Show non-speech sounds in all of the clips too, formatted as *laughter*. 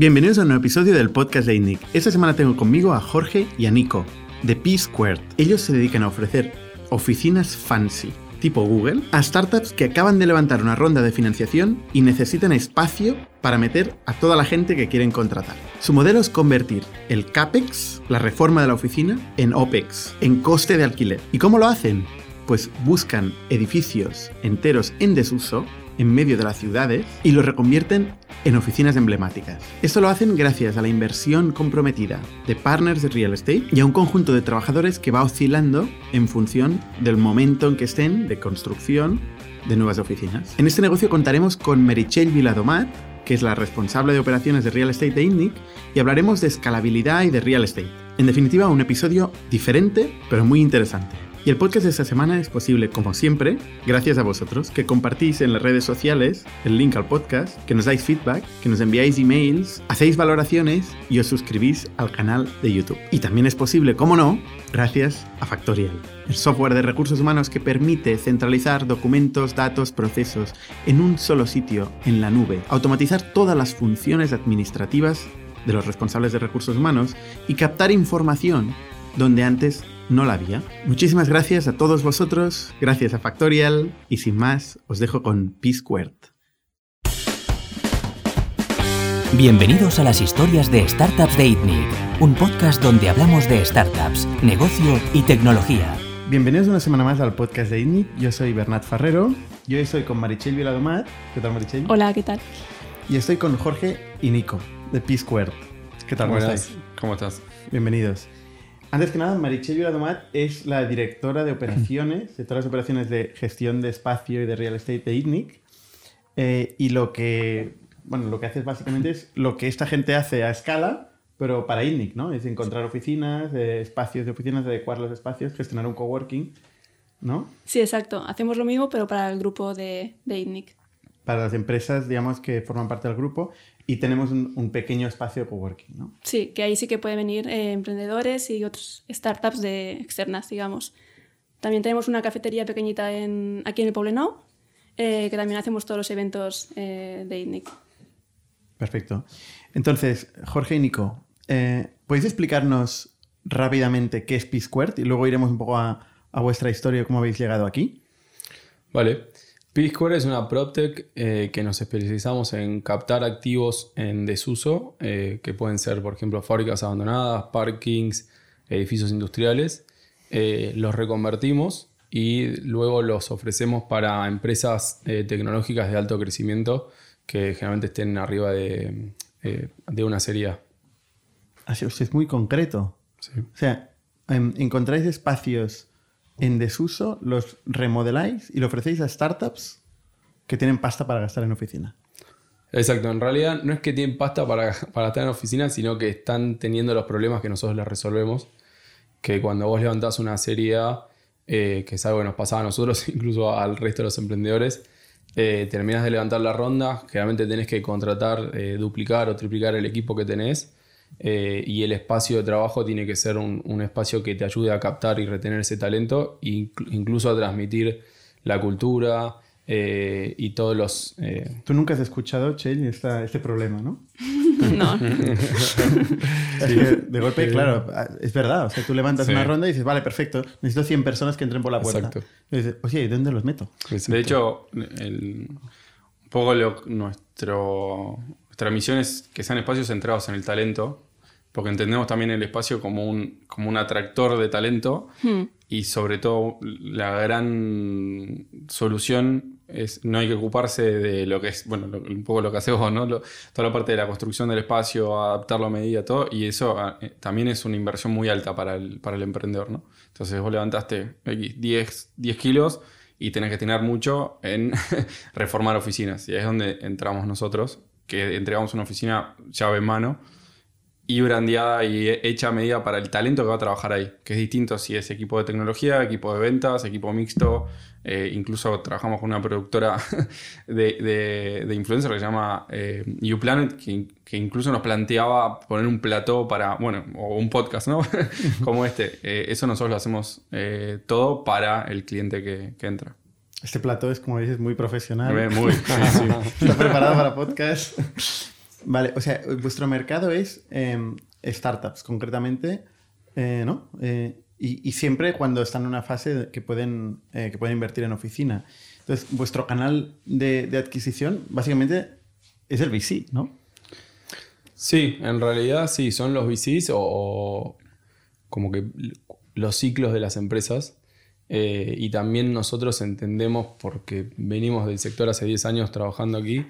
Bienvenidos a un nuevo episodio del podcast de INNIC. Esta semana tengo conmigo a Jorge y a Nico, de P-Squared. Ellos se dedican a ofrecer oficinas fancy, tipo Google, a startups que acaban de levantar una ronda de financiación y necesitan espacio para meter a toda la gente que quieren contratar. Su modelo es convertir el CAPEX, la reforma de la oficina, en OPEX, en coste de alquiler. ¿Y cómo lo hacen? Pues buscan edificios enteros en desuso en medio de las ciudades y los reconvierten en oficinas emblemáticas. Esto lo hacen gracias a la inversión comprometida de partners de real estate y a un conjunto de trabajadores que va oscilando en función del momento en que estén de construcción de nuevas oficinas. En este negocio contaremos con Merichel Viladomat, que es la responsable de operaciones de real estate de INNIC, y hablaremos de escalabilidad y de real estate. En definitiva, un episodio diferente, pero muy interesante. Y el podcast de esta semana es posible, como siempre, gracias a vosotros, que compartís en las redes sociales el link al podcast, que nos dais feedback, que nos enviáis emails, hacéis valoraciones y os suscribís al canal de YouTube. Y también es posible, como no, gracias a Factorial, el software de recursos humanos que permite centralizar documentos, datos, procesos en un solo sitio, en la nube, automatizar todas las funciones administrativas de los responsables de recursos humanos y captar información donde antes no la había. Muchísimas gracias a todos vosotros, gracias a Factorial y sin más os dejo con P-Squared. Bienvenidos a las historias de Startups de ITNIC, un podcast donde hablamos de startups, negocio y tecnología. Bienvenidos una semana más al podcast de ITNIC. Yo soy Bernat Ferrero. Yo hoy estoy con Marichel Viladomat. ¿Qué tal, Marichel? Hola, ¿qué tal? Y estoy con Jorge y Nico, de P-Squared. ¿Qué tal? ¿Cómo? ¿cómo estás? Bienvenidos. Antes que nada, Marichel Viladomat es la directora de operaciones, de todas las operaciones de gestión de espacio y de real estate de ITNIC. Eh, y lo que, bueno, lo que hace básicamente es lo que esta gente hace a escala, pero para ITNIC, ¿no? Es encontrar oficinas, eh, espacios de oficinas, adecuar los espacios, gestionar un coworking, ¿no? Sí, exacto. Hacemos lo mismo, pero para el grupo de, de ITNIC. Para las empresas, digamos, que forman parte del grupo y tenemos un, un pequeño espacio de coworking, ¿no? Sí, que ahí sí que pueden venir eh, emprendedores y otros startups de externas, digamos. También tenemos una cafetería pequeñita en, aquí en el Poblenou, eh, que también hacemos todos los eventos eh, de ITNIC. Perfecto. Entonces, Jorge y Nico, eh, ¿podéis explicarnos rápidamente qué es P-Squared? Y luego iremos un poco a, a vuestra historia, cómo habéis llegado aquí. Vale. P-Square es una PropTech eh, que nos especializamos en captar activos en desuso, eh, que pueden ser, por ejemplo, fábricas abandonadas, parkings, edificios industriales. Eh, los reconvertimos y luego los ofrecemos para empresas tecnológicas de alto crecimiento que generalmente estén arriba de, de una serie. Así, sea, es muy concreto. Sí. O sea, em, encontráis espacios en desuso, los remodeláis y lo ofrecéis a startups que tienen pasta para gastar en oficina. Exacto, en realidad no es que tienen pasta para, para estar en oficina, sino que están teniendo los problemas que nosotros les resolvemos. Que cuando vos levantás una serie A, eh, que es algo que nos pasaba a nosotros, *laughs* incluso al resto de los emprendedores, eh, terminas de levantar la ronda, generalmente tenés que contratar, eh, duplicar o triplicar el equipo que tenés. Eh, y el espacio de trabajo tiene que ser un, un espacio que te ayude a captar y retener ese talento, e inclu- incluso a transmitir la cultura eh, y todos los, eh, Tú nunca has escuchado, Chell, este problema, ¿no? *laughs* No, *laughs* de golpe, claro, es verdad. O sea, tú levantas Sí. una ronda y dices, vale, perfecto, necesito 100 personas que entren por la puerta. Exacto. Y dices, oye, ¿y dónde los meto? De hecho, el- un poco lo- nuestro, nuestra misión es que sean espacios centrados en el talento, porque entendemos también el espacio como un, como un atractor de talento y sobre todo la gran solución es no hay que ocuparse de lo que es, bueno, lo- un poco lo que haces vos, ¿no? Lo- toda la parte de la construcción del espacio, adaptarlo a medida, todo, y eso ah, eh, también es una inversión muy alta para el, para el emprendedor, ¿no? Entonces vos levantaste X, 10, 10 kilos y tenés que tener mucho en *laughs* reformar oficinas, y ahí es donde entramos nosotros, que entregamos una oficina llave en mano, y brandeada y hecha a medida para el talento que va a trabajar ahí, que es distinto si es equipo de tecnología, equipo de ventas, equipo mixto, eh, incluso trabajamos con una productora *laughs* de, influencer que se llama eh, YouPlanet, que, incluso nos planteaba poner un plató para, bueno, o un podcast, ¿no? *laughs* Como este. Eh, eso nosotros lo hacemos eh, todo para el cliente que entra. Este plato es, como dices, muy profesional. Muy, sí, sí. *laughs* Está preparado para podcast. Vale, o sea, vuestro mercado es em, startups, concretamente, eh, ¿no? Eh, y, y siempre cuando están en una fase que pueden, eh, que pueden invertir en oficina. Entonces, vuestro canal de, de adquisición, básicamente, es el VC, ¿no? Sí, en realidad sí, son los VCs o, o como que los ciclos de las empresas. Eh, y también nosotros entendemos, porque venimos del sector hace 10 años trabajando aquí,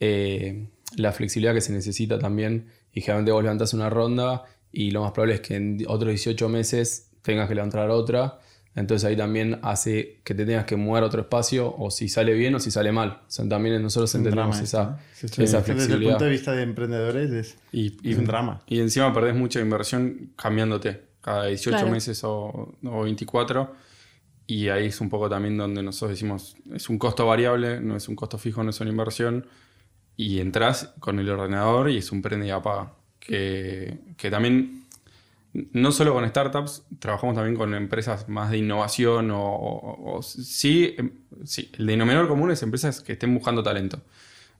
eh, la flexibilidad que se necesita también. Y generalmente vos levantás una ronda y lo más probable es que en otros 18 meses tengas que levantar otra. Entonces ahí también hace que te tengas que mudar a otro espacio o si sale bien o si sale mal. O sea, también nosotros entendemos esa. Sí, esa Desde el flexibilidad. punto de vista de emprendedores es, Y, es un drama. Y encima perdés mucha inversión cambiándote cada 18 Claro. meses o, o 24. Y ahí es un poco también donde nosotros decimos, es un costo variable, no es un costo fijo, no es una inversión. Y entras con el ordenador y es un prende y apaga. Que, que también, no solo con startups, trabajamos también con empresas más de innovación o, o- o- sí, em, sí, el denominador común es empresas que estén buscando talento.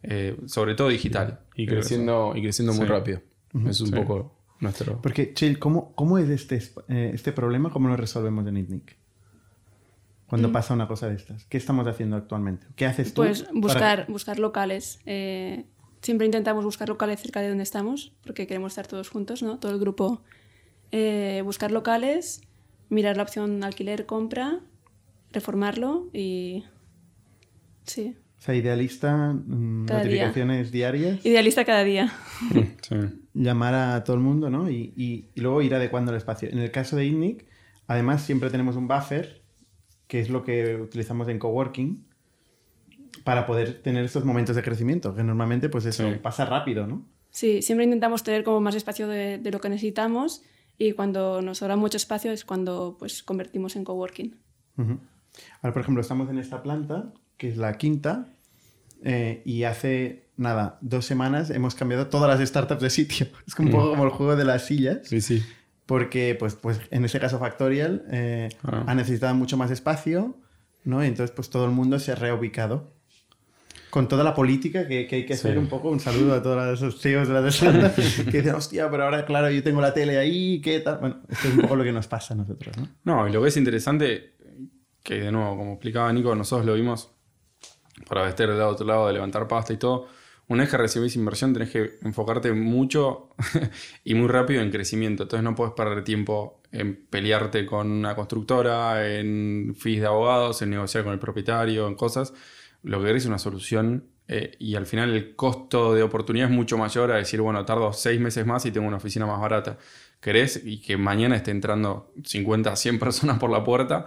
Eh, sobre todo digital. Y creciendo, y creciendo muy Sí. rápido. Es un Sí. poco nuestro. Porque, Chill, ¿cómo, cómo es este, eh, este problema? ¿Cómo lo resolvemos en ITNIC? Cuando Mm. pasa una cosa de estas. ¿Qué estamos haciendo actualmente? ¿Qué haces tú? Pues para- buscar, buscar locales. Eh, siempre intentamos buscar locales cerca de donde estamos, porque queremos estar todos juntos, ¿no? Todo el grupo. Eh, buscar locales, mirar la opción alquiler-compra, reformarlo y... Sí. O sea, idealista, mm, día. notificaciones diarias, Idealista cada día. *laughs* Sí. llamar a todo el mundo, ¿no? Y, y- y luego ir adecuando el espacio. En el caso de ITNIC, además siempre tenemos un buffer, que es lo que utilizamos en coworking, para poder tener estos momentos de crecimiento, que normalmente pues eso Sí. pasa rápido, ¿no? Sí, siempre intentamos tener como más espacio de, de lo que necesitamos y cuando nos sobra mucho espacio es cuando pues convertimos en coworking. Ujú. Ahora, por ejemplo, estamos en esta planta, que es la quinta, eh, y hace, nada, dos semanas hemos cambiado todas las startups de sitio. *laughs* Es como un poco como el juego de las sillas, Sí, sí. Porque, pues, pues en este caso Factorial eh, Ah. ha necesitado mucho más espacio, ¿no? Y entonces, pues todo el mundo se ha reubicado. Con toda la política que, que hay que hacer Sí. un poco, un saludo a todos esos CEOs de las *laughs* startups que dicen, hostia, pero ahora, claro, yo tengo la tele ahí, ¿qué tal? Bueno, esto es un poco lo que nos pasa a nosotros, ¿no? No, y lo que es interesante, que de nuevo, como explicaba Nico, nosotros lo vimos para vestir del otro lado, de levantar pasta y todo. Una vez que recibís inversión, tenés que enfocarte mucho *laughs* y muy rápido en crecimiento. Entonces no puedes perder tiempo en pelearte con una constructora, en fees de abogados, en negociar con el propietario, en cosas. Lo que querés es una solución eh, y al final el costo de oportunidad es mucho mayor a decir, bueno, tardo seis meses más y tengo una oficina más barata. Querés y que mañana esté entrando 50, 100 *laughs* personas por la puerta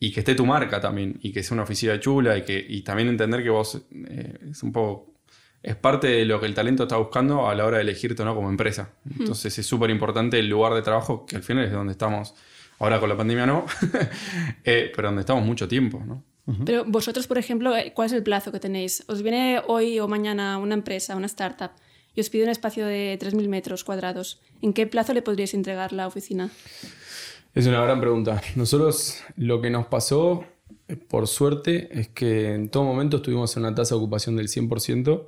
y que esté tu marca también y que sea una oficina chula y que y también entender que vos eh, es un poco es parte de lo que el talento está buscando a la hora de elegirte o no como empresa. Entonces es súper importante el lugar de trabajo, que al final es donde estamos, ahora con la pandemia no, *laughs* eh, pero donde estamos mucho tiempo, ¿no? Pero vosotros, por ejemplo, eh, ¿cuál es el plazo que tenéis? ¿Os viene hoy o mañana una empresa, una startup, y os pide un espacio de 3.000 metros cuadrados? ¿En qué plazo le podríais entregar la oficina? Es una gran pregunta. Nosotros lo que nos pasó, eh, por suerte, es que en todo momento estuvimos en una tasa de ocupación del 100%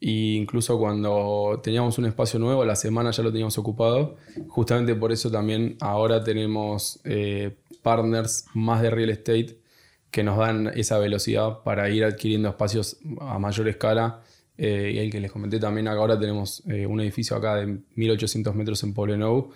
e incluso cuando teníamos un espacio nuevo, la semana ya lo teníamos ocupado. Justamente por eso también ahora tenemos eh, partners más de real estate que nos dan esa velocidad para ir adquiriendo espacios a mayor escala. Eh, y el que les comenté también, ahora tenemos eh, un edificio acá de 1800 metros en Poblenou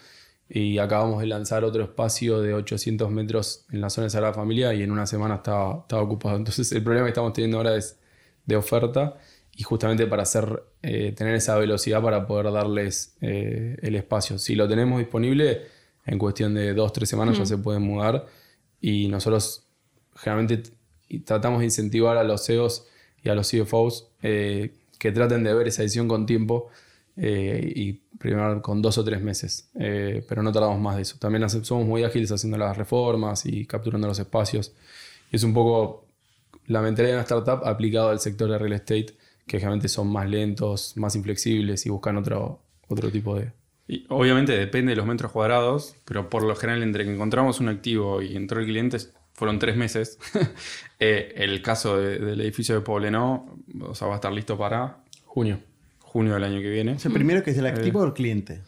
y acabamos de lanzar otro espacio de 800 metros en la zona de Sagrada Familia y en una semana estaba, estaba ocupado. Entonces el problema que estamos teniendo ahora es de oferta y justamente para hacer, eh, tener esa velocidad para poder darles eh, el espacio. Si lo tenemos disponible, en cuestión de dos, tres semanas ya se pueden mudar y nosotros generalmente tratamos de incentivar a los CEOs y a los CFOs eh, que traten de ver esa edición con tiempo eh, y primero con dos o tres meses, Eh, pero no tardamos más de eso. También somos muy ágiles haciendo las reformas y capturando los espacios. Y es un poco la mentalidad de una startup aplicado al sector de real estate, que generalmente son más lentos, más inflexibles y buscan otro, otro tipo de... Y obviamente depende de los metros cuadrados, pero por lo general entre que encontramos un activo y entró el cliente fueron tres meses. *laughs* Eh, el caso de- del edificio de Poblenou, o sea, va a estar listo para Junio. junio del año que viene. O sea, primero que es el activo o el cliente.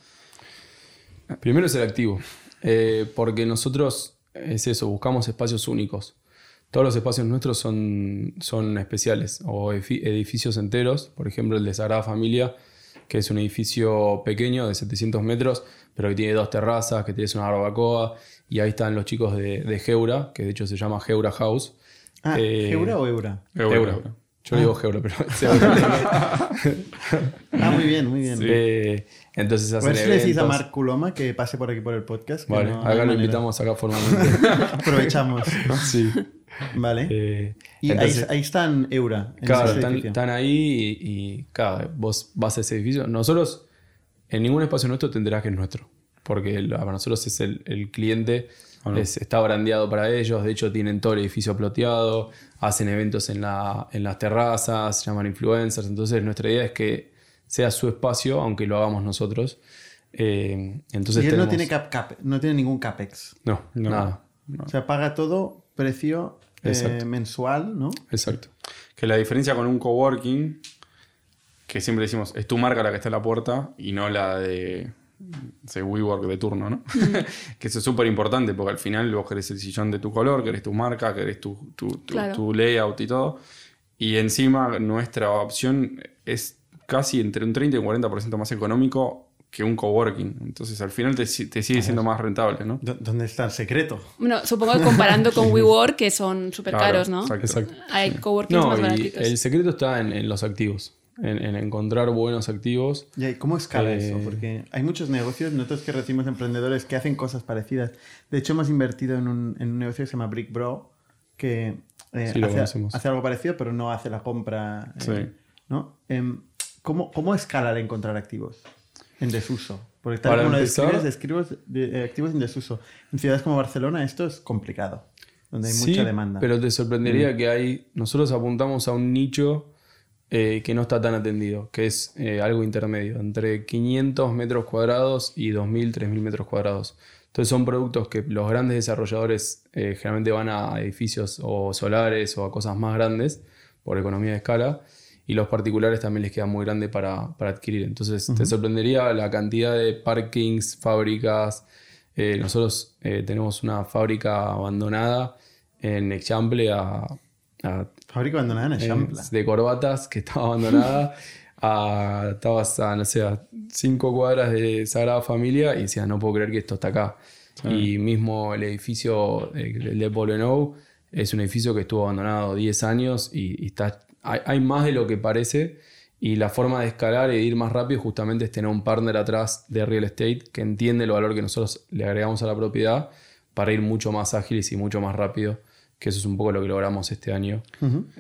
Primero es el activo, eh, porque nosotros es eso, buscamos espacios únicos. Todos los espacios nuestros son, son especiales o edificios enteros, por ejemplo el de Sagrada Familia, que es un edificio pequeño de 700 metros, pero que tiene dos terrazas, que tiene una barbacoa, y ahí están los chicos de, de Geura, que de hecho se llama Geura House. Ah, Eh, ¿Eura o Eura. Yo digo Geura, pero *laughs* se Ah, muy bien, muy bien. Eh, entonces hacen ver si le decís a. Marc Culoma que pase por aquí por el podcast. que Vale, no acá lo manera. invitamos acá formalmente. *laughs* Aprovechamos. *laughs* sí. Vale. Eh, y entonces- ahí, ahí están Eura. En Claro, ese están, están ahí y, y, claro, vos vas a ese edificio. Nosotros, en ningún espacio nuestro tendrás que es nuestro. Porque el- para nosotros es el, el cliente, Bueno. es- está brandeado para ellos. De hecho, tienen todo el edificio ploteado, hacen eventos en, la, en las terrazas, se llaman influencers. Entonces, nuestra idea es que sea su espacio, aunque lo hagamos nosotros. Eh, entonces y él no tiene, cap, cap- no tiene ningún capex. No, No. nada. O sea, paga todo precio eh, mensual, ¿no? Exacto. Que la diferencia con un coworking, que siempre decimos, es tu marca la que está en la puerta y no la de ese WeWork de turno, ¿no? *laughs* que eso es súper importante porque al final vos querés el sillón de tu color, querés tu marca, querés tu, tu, tu- Claro. tu layout y todo. Y encima nuestra opción es casi entre un 30 y un 40% más económico que un coworking. Entonces al final te, te sigue siendo más rentable, ¿no? ¿Dónde está el secreto? Bueno, supongo que comparando con *laughs* WeWork, que son súper Claro, caros, ¿no? exacto. Exacto. Hay coworkings No, más y baratitos. el secreto está en, en los activos, en, en encontrar buenos activos. ¿Y cómo escala Eh, eso? Porque hay muchos negocios, nosotros que recibimos emprendedores que hacen cosas parecidas. De hecho, hemos invertido en un, en un negocio que se llama Brick Bro, que eh, Sí, lo hace, hace algo parecido, pero no hace la compra. eh, Sí. ¿no? Em, ¿cómo, ¿Cómo escala el encontrar activos en desuso? Porque tal Para como lo empezar- describes, describes de- eh, activos en desuso. En ciudades como Barcelona esto es complicado, donde hay Sí, mucha demanda. pero te sorprendería que hay. Nosotros apuntamos a un nicho eh, que no está tan atendido, que es eh, algo intermedio, entre 500 metros cuadrados y 2.000, 3.000 metros cuadrados. Entonces son productos que los grandes desarrolladores eh, generalmente van a edificios o solares o a cosas más grandes por economía de escala y los particulares también les queda muy grande para, para adquirir. Entonces te sorprendería la cantidad de parkings, fábricas. Eh, nosotros eh, tenemos una fábrica abandonada en Example a, a Fábrica abandonada en eh, Eixample. de corbatas que estaba abandonada. a, estabas a, no sé, a cinco cuadras de Sagrada Familia y decía, no puedo creer que esto está acá. Y mismo el edificio, eh, el de Poblenou, es un edificio que estuvo abandonado 10 años y, y está, hay, hay más de lo que parece. Y la forma de escalar y de ir más rápido justamente es tener un partner atrás de real estate que entiende el valor que nosotros le agregamos a la propiedad para ir mucho más ágiles y mucho más rápido. Que eso es un poco lo que logramos este año.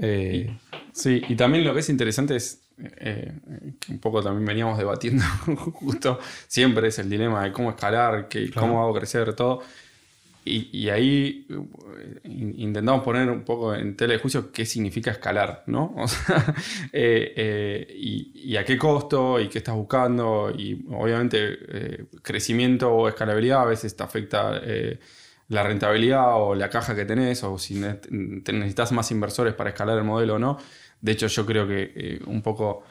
Eh, Sí, y también lo que es interesante es, eh, que un poco también veníamos debatiendo *laughs* justo, siempre es el dilema de cómo escalar, que, cómo hago crecer todo. Y, y ahí eh, in- intentamos poner un poco en tela de juicio qué significa escalar, ¿no? *laughs* O sea, eh, eh, y, y a qué costo, y qué estás buscando, y obviamente eh, crecimiento o escalabilidad a veces te afecta eh, la rentabilidad o la caja que tenés, o si necesitas más inversores para escalar el modelo o no. De hecho, yo creo que eh, un poco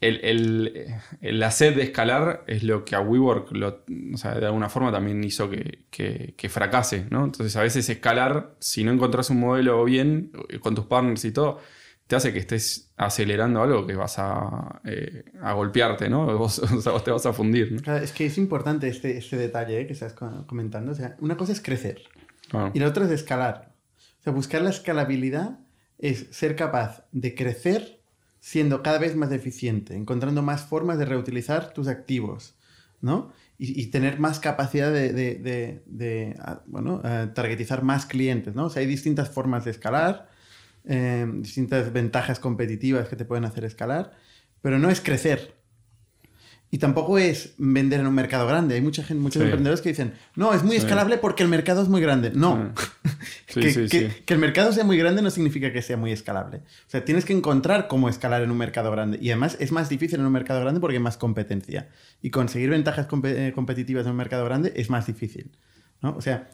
el, el, la sed de escalar es lo que a WeWork de alguna forma también hizo que, que- que fracase. ¿no? Entonces, a veces escalar, si no encontrás un modelo bien eh, con tus partners y todo, te hace que estés acelerando algo que vas a, eh, a golpearte, ¿no? *laughs* Vos, o sea, vos te vas a fundir. ¿no? Claro, es que es importante este, este detalle eh, que estás co- comentando. O sea, una cosa es crecer y la otra es escalar. O sea, buscar la escalabilidad es ser capaz de crecer siendo cada vez más eficiente, encontrando más formas de reutilizar tus activos, ¿no? Y, y tener más capacidad de, de- de- de, ah, bueno, eh, targetizar más clientes, ¿no? O sea, hay distintas formas de escalar, eh, distintas ventajas competitivas que te pueden hacer escalar, pero no es crecer. Y tampoco es vender en un mercado grande. Hay mucha gente, muchos Sí. emprendedores que dicen, no, es muy escalable porque el mercado es muy grande. No. *laughs* Sí, que, sí, que- sí. que el mercado sea muy grande no significa que sea muy escalable. O sea, tienes que encontrar cómo escalar en un mercado grande. Y además es más difícil en un mercado grande porque hay más competencia. Y conseguir ventajas compe- eh, competitivas en un mercado grande es más difícil. ¿no? O sea,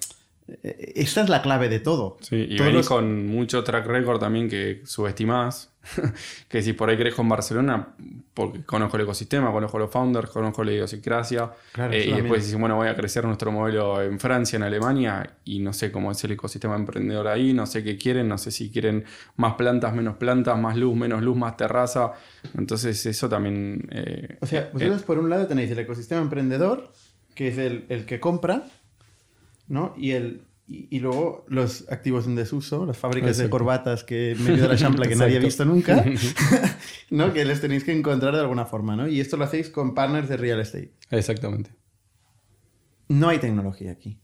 esta es la clave de todo. Sí, y venís los- con mucho track record también que subestimás. *laughs* que si por ahí crees con Barcelona, porque conozco el ecosistema, conozco los founders, conozco la idiosincrasia. Claro, eh, y después dices, bueno, voy a crecer nuestro modelo en Francia, en Alemania, y no sé cómo es el ecosistema emprendedor ahí, no sé qué quieren, no sé si quieren más plantas, menos plantas, más luz, menos luz, más terraza. Entonces, eso también. eh, O sea, eh, vosotros por un lado tenéis el ecosistema emprendedor, que es el, el que compra, ¿no? Y, el, y, y luego los activos en desuso, las fábricas de corbatas que en medio de la champla que nadie ha visto nunca, *laughs* ¿no? Que les tenéis que encontrar de alguna forma, ¿no? Y esto lo hacéis con partners de real estate. Exactamente. No hay tecnología aquí.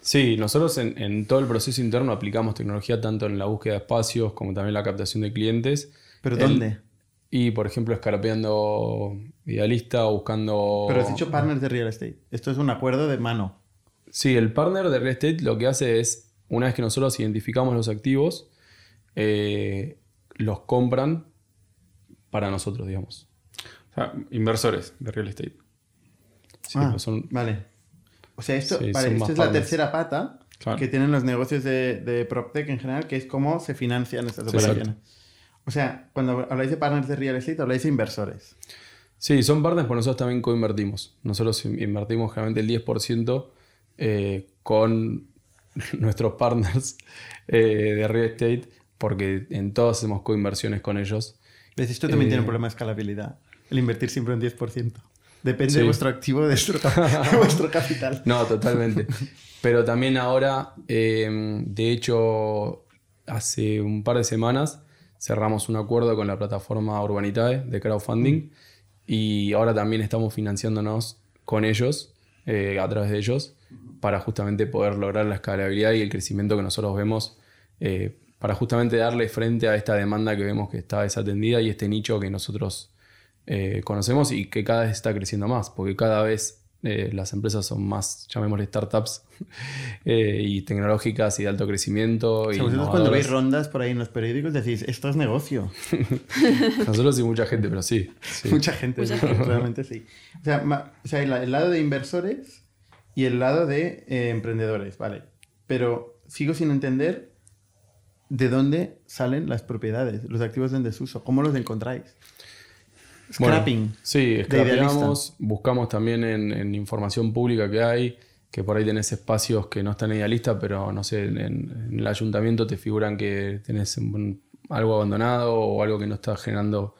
Sí, nosotros en, en todo el proceso interno aplicamos tecnología tanto en la búsqueda de espacios como también la captación de clientes. ¿Pero El- dónde? Y, por ejemplo, escarapeando Idealista o buscando... Pero has dicho partners de real estate. Esto es un acuerdo de mano. Sí, el partner de real estate lo que hace es, una vez que nosotros identificamos los activos, eh, los compran para nosotros, digamos. o sea, inversores de real estate. Sí, Ah, son- Vale. O sea, esto, Sí, vale, esto es la tercera pata Claro. que tienen los negocios de, de PropTech en general, que es cómo se financian estas Sí, operaciones. O sea, cuando habláis de partners de real estate, habláis de inversores. Sí, son partners, pero nosotros también coinvertimos. Nosotros in- invertimos generalmente el 10% eh, con *laughs* nuestros partners eh, de real estate, porque en todos hacemos coinversiones con ellos. Esto también Eh, tiene un problema de escalabilidad. El invertir siempre un 10%. Depende Sí. de vuestro activo, de vuestro, *laughs* de vuestro capital. No, totalmente. Pero también ahora, eh, de hecho, hace un par de semanas cerramos un acuerdo con la plataforma Urbanitae de crowdfunding y ahora también estamos financiándonos con ellos, eh, a través de ellos, para justamente poder lograr la escalabilidad y el crecimiento que nosotros vemos, eh, para justamente darle frente a esta demanda que vemos que está desatendida y este nicho que nosotros eh, conocemos y que cada vez está creciendo más, porque cada vez eh, las empresas son más, llamémosle startups, *laughs* eh, y tecnológicas y de alto crecimiento. O y sea, vosotros cuando veis rondas por ahí en los periódicos decís, esto es negocio. *laughs* Nosotros y mucha gente, pero sí. sí. Mucha gente, Mucha sí, gente. realmente sí. O sea, o sea, el, el lado de inversores y el lado de eh, emprendedores, vale. Pero sigo sin entender de dónde salen las propiedades, los activos en desuso, cómo los encontráis. Bueno, Scrapping. sí, scrapeamos, buscamos también en, en información pública que hay, que por ahí tenés espacios que no están idealistas, pero no sé, en, en el ayuntamiento te figuran que tenés un- algo abandonado o algo que no está generando,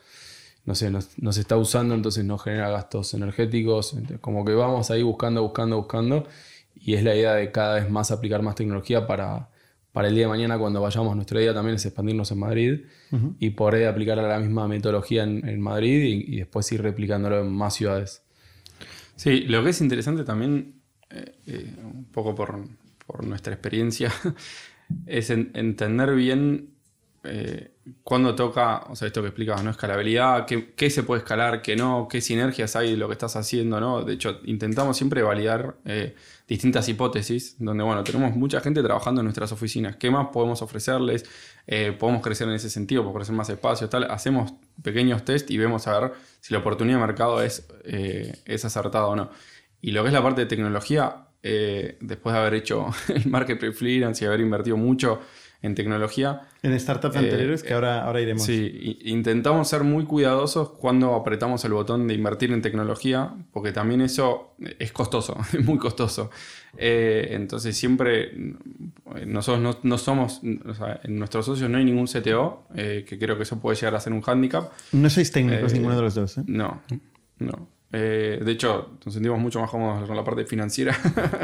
no sé, no, no se está usando, entonces no genera gastos energéticos. Entonces, como que vamos ahí buscando, buscando, buscando, y es la idea de cada vez más aplicar más tecnología para, para el día de mañana cuando vayamos. Nuestra idea también es expandirnos en Madrid y por ahí aplicar la misma metodología en, en Madrid y, y después ir replicándolo en más ciudades. Sí, lo que es interesante también, eh, eh, un poco por, por nuestra experiencia, *laughs* es en- entender bien eh, cuándo toca, o sea, esto que explicabas, ¿no? Escalabilidad, qué, se puede escalar, qué no, qué sinergias hay de lo que estás haciendo, ¿no? De hecho, intentamos siempre validar eh, distintas hipótesis, donde, bueno, tenemos mucha gente trabajando en nuestras oficinas, ¿qué más podemos ofrecerles? Eh, podemos crecer en ese sentido, podemos crecer más espacios, tal. Hacemos pequeños test y vemos a ver si la oportunidad de mercado es, eh, es acertada o no. Y lo que es la parte de tecnología, después de haber hecho *laughs* el marketplace freelance y haber invertido mucho en tecnología, En startups Eh, anteriores que ahora, ahora iremos. Sí, intentamos ser muy cuidadosos cuando apretamos el botón de invertir en tecnología, porque también eso es costoso, *laughs* es muy costoso. Eh, entonces siempre mm, nosotros no, no somos, o sea, en nuestros socios no hay ningún CTO, eh, que creo que eso puede llegar a ser un hándicap. No sois técnicos Eh, ninguno de los dos, ¿eh? No, no. Eh, de hecho, nos sentimos mucho más cómodos con la parte financiera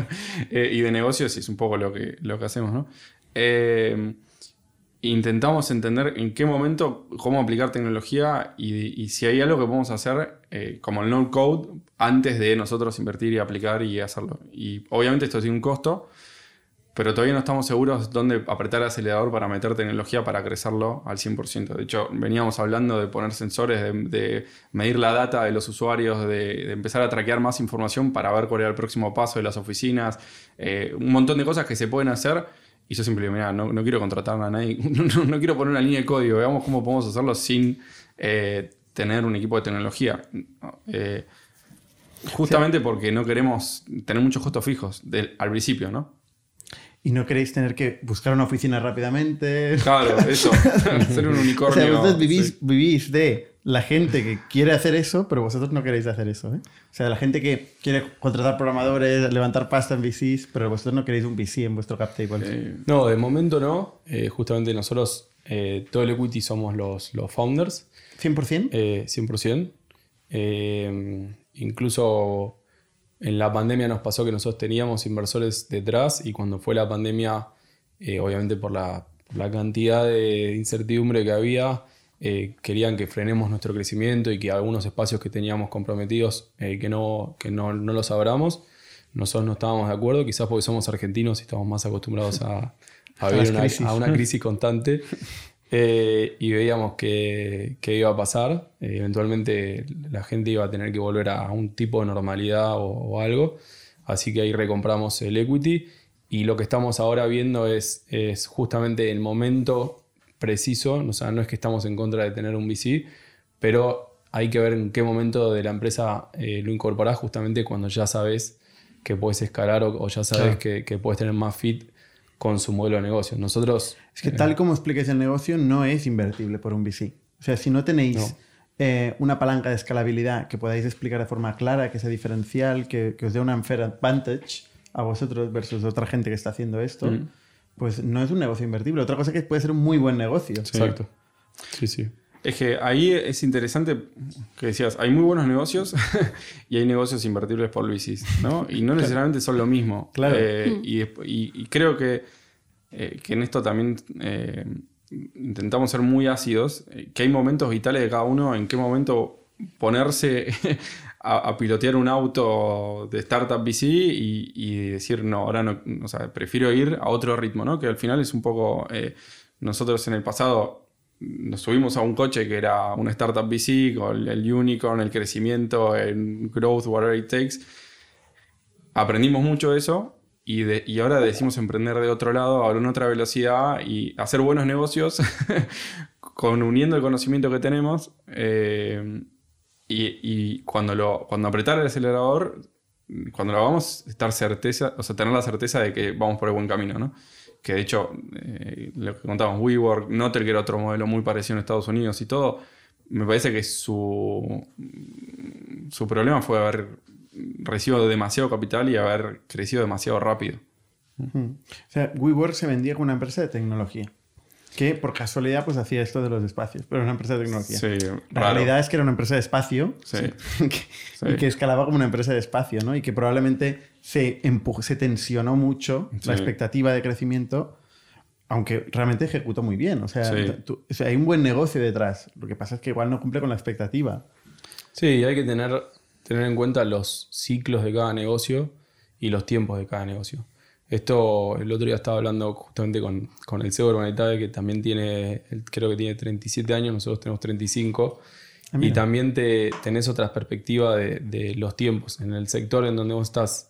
*laughs* eh, y de negocios, y es un poco lo que, lo que hacemos, ¿no? Eh, intentamos entender en qué momento, cómo aplicar tecnología y, si hay algo que podemos hacer, eh, como el no code, antes de nosotros invertir y aplicar y hacerlo. Y obviamente esto tiene un costo, pero todavía no estamos seguros dónde apretar el acelerador para meter tecnología para crecerlo al 100%. De hecho, veníamos hablando de poner sensores, de, medir la data de los usuarios, de, de empezar a traquear más información para ver cuál era el próximo paso de las oficinas, eh, un montón de cosas que se pueden hacer. Y yo siempre digo, mira, no, no quiero contratar a nadie, *laughs* no, no- quiero poner una línea de código, veamos cómo podemos hacerlo sin eh, tener un equipo de tecnología. Eh, justamente porque no queremos tener muchos costos fijos del- al principio, ¿no? y no queréis tener que buscar una oficina rápidamente. Claro, eso. *laughs* Ser un O unicornio. sea, vosotros vivís, sí. vivís de la gente que quiere hacer eso, pero vosotros no queréis hacer eso. ¿eh? O sea, la gente que quiere contratar programadores, levantar pasta en VCs, pero vosotros no queréis un VC en vuestro cap table. Eh, No, de momento no. Eh, justamente nosotros, eh, todo el equity somos los, los founders, 100%. eh, 100%. Eh, incluso en la pandemia nos pasó que nosotros teníamos inversores detrás y cuando fue la pandemia, eh, obviamente por la, por la cantidad de incertidumbre que había, eh, querían que frenemos nuestro crecimiento y que algunos espacios que teníamos comprometidos eh, que, no, que no, no los abramos. Nosotros no estábamos de acuerdo, quizás porque somos argentinos y estamos más acostumbrados a, a vivir una, crisis. a una *laughs* crisis constante. Eh, y veíamos que, que iba a pasar. Eh, eventualmente la gente iba a tener que volver a un tipo de normalidad o, o algo. Así que ahí recompramos el equity. Y lo que estamos ahora viendo es, es justamente el momento preciso. O sea, no es que estamos en contra de tener un VC, pero hay que ver en qué momento de la empresa eh, lo incorporás justamente cuando ya sabes que puedes escalar o, o ya sabes Claro. que, que puedes tener más fit con su modelo de negocio. Nosotros Es que tal como expliquéis el negocio, no es invertible por un VC. O sea, si no tenéis No. eh, una palanca de escalabilidad que podáis explicar de forma clara, que sea diferencial, que, que os dé una unfair advantage a vosotros versus otra gente que está haciendo esto, Mm. Pues no es un negocio invertible. Otra cosa que puede ser un muy buen negocio. Exacto. Sí, sí. Es que ahí es interesante que decías, hay muy buenos negocios *laughs* y hay negocios invertibles por VCs, ¿no? Y no *laughs* necesariamente son lo mismo. Claro. Eh, y, y- y creo que, eh, que en esto también eh, intentamos ser muy ácidos, eh, que hay momentos vitales de cada uno, en qué momento ponerse *laughs* a, a pilotear un auto de startup VC y, y decir, no, ahora no, o sea, prefiero ir a otro ritmo, ¿no? Que al final es un poco, eh, nosotros en el pasado nos subimos a un coche que era una startup VC con el unicorn, el crecimiento, el growth, whatever it takes. Aprendimos mucho de eso y, de- y ahora decimos emprender de otro lado, ahora en otra velocidad y hacer buenos negocios *laughs* con uniendo el conocimiento que tenemos. eh, y, y cuando, lo, cuando apretar el acelerador, cuando lo hagamos, estar certeza, o sea, tener la certeza de que vamos por el buen camino, ¿no? Que de hecho, eh, lo que contábamos, WeWork, Noter, que era otro modelo muy parecido en Estados Unidos y todo, me parece que su, su problema fue haber recibido demasiado capital y haber crecido demasiado rápido. O sea, WeWork se vendía como una empresa de tecnología. Que por casualidad pues hacía esto de los espacios, pero era una empresa de tecnología. Sí, La raro. realidad es que era una empresa de espacio Sí. *laughs* que, Sí. y que escalaba como una empresa de espacio, ¿no? Y que probablemente se, se tensionó mucho la expectativa de crecimiento, aunque realmente ejecutó muy bien. O sea, Sí. tú- o sea, hay un buen negocio detrás. Lo que pasa es que igual no cumple con la expectativa. Sí, hay que tener, tener en cuenta los ciclos de cada negocio y los tiempos de cada negocio. Esto, el otro día estaba hablando justamente con, con el CEO de Urbanitae, que también tiene, creo que tiene 37 años, nosotros tenemos 35. Ah, y también te, tenés otra perspectiva de, de los tiempos. En el sector en donde vos estás,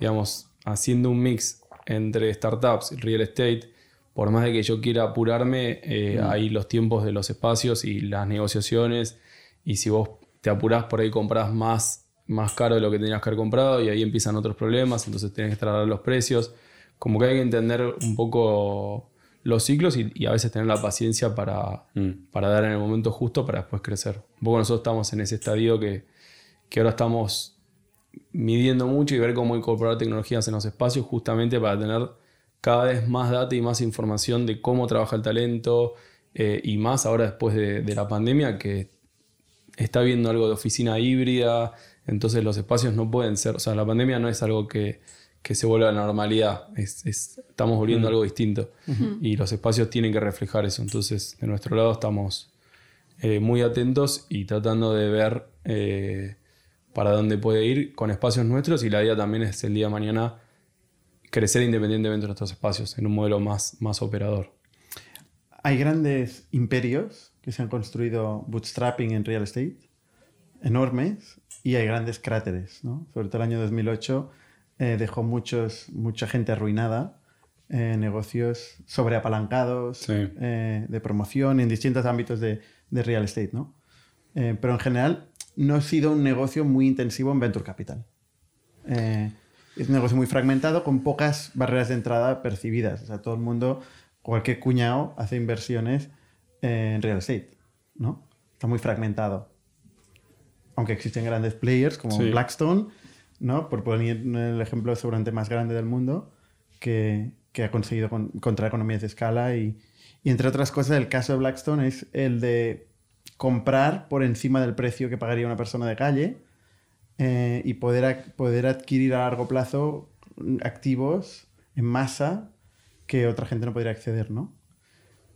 digamos, haciendo un mix entre startups y real estate, por más de que yo quiera apurarme, eh, hay los tiempos de los espacios y las negociaciones. Y si vos te apurás por ahí, comprás más, más caro de lo que tenías que haber comprado y ahí empiezan otros problemas, entonces tenés que trasladar los precios. Como que hay que entender un poco los ciclos y, y a veces tener la paciencia para, Mm. para dar en el momento justo para después crecer. Un poco nosotros estamos en ese estadio que, que ahora estamos midiendo mucho y ver cómo incorporar tecnologías en los espacios justamente para tener cada vez más data y más información de cómo trabaja el talento eh, y más ahora después de, de la pandemia que está viendo algo de oficina híbrida, entonces los espacios no pueden ser, o sea, la pandemia no es algo que, que se vuelva a la normalidad, es, es- estamos volviendo a algo distinto. Y los espacios tienen que reflejar eso, entonces de nuestro lado estamos eh, muy atentos y tratando de ver eh, para dónde puede ir con espacios nuestros. Y la idea también es el día de mañana crecer independientemente de nuestros espacios en un modelo más, más operador. Hay grandes imperios que se han construido bootstrapping en real estate, enormes, y hay grandes cráteres. ¿no? Sobre todo el año 2008 eh, dejó muchos, mucha gente arruinada, eh, negocios sobreapalancados, Sí. eh, de promoción en distintos ámbitos de, de real estate. ¿no? Eh, pero en general no ha sido un negocio muy intensivo en venture capital. Eh, es un negocio muy fragmentado con pocas barreras de entrada percibidas. O sea, todo el mundo, cualquier cuñado, hace inversiones en real estate, ¿no? Está muy fragmentado. Aunque existen grandes players como Sí. Blackstone, ¿no? Por poner el ejemplo seguramente más grande del mundo, que, que ha conseguido con- encontrar economías de escala y, y entre otras cosas el caso de Blackstone es el de comprar por encima del precio que pagaría una persona de calle eh, y poder, poder adquirir a largo plazo activos en masa que otra gente no podría acceder, ¿no?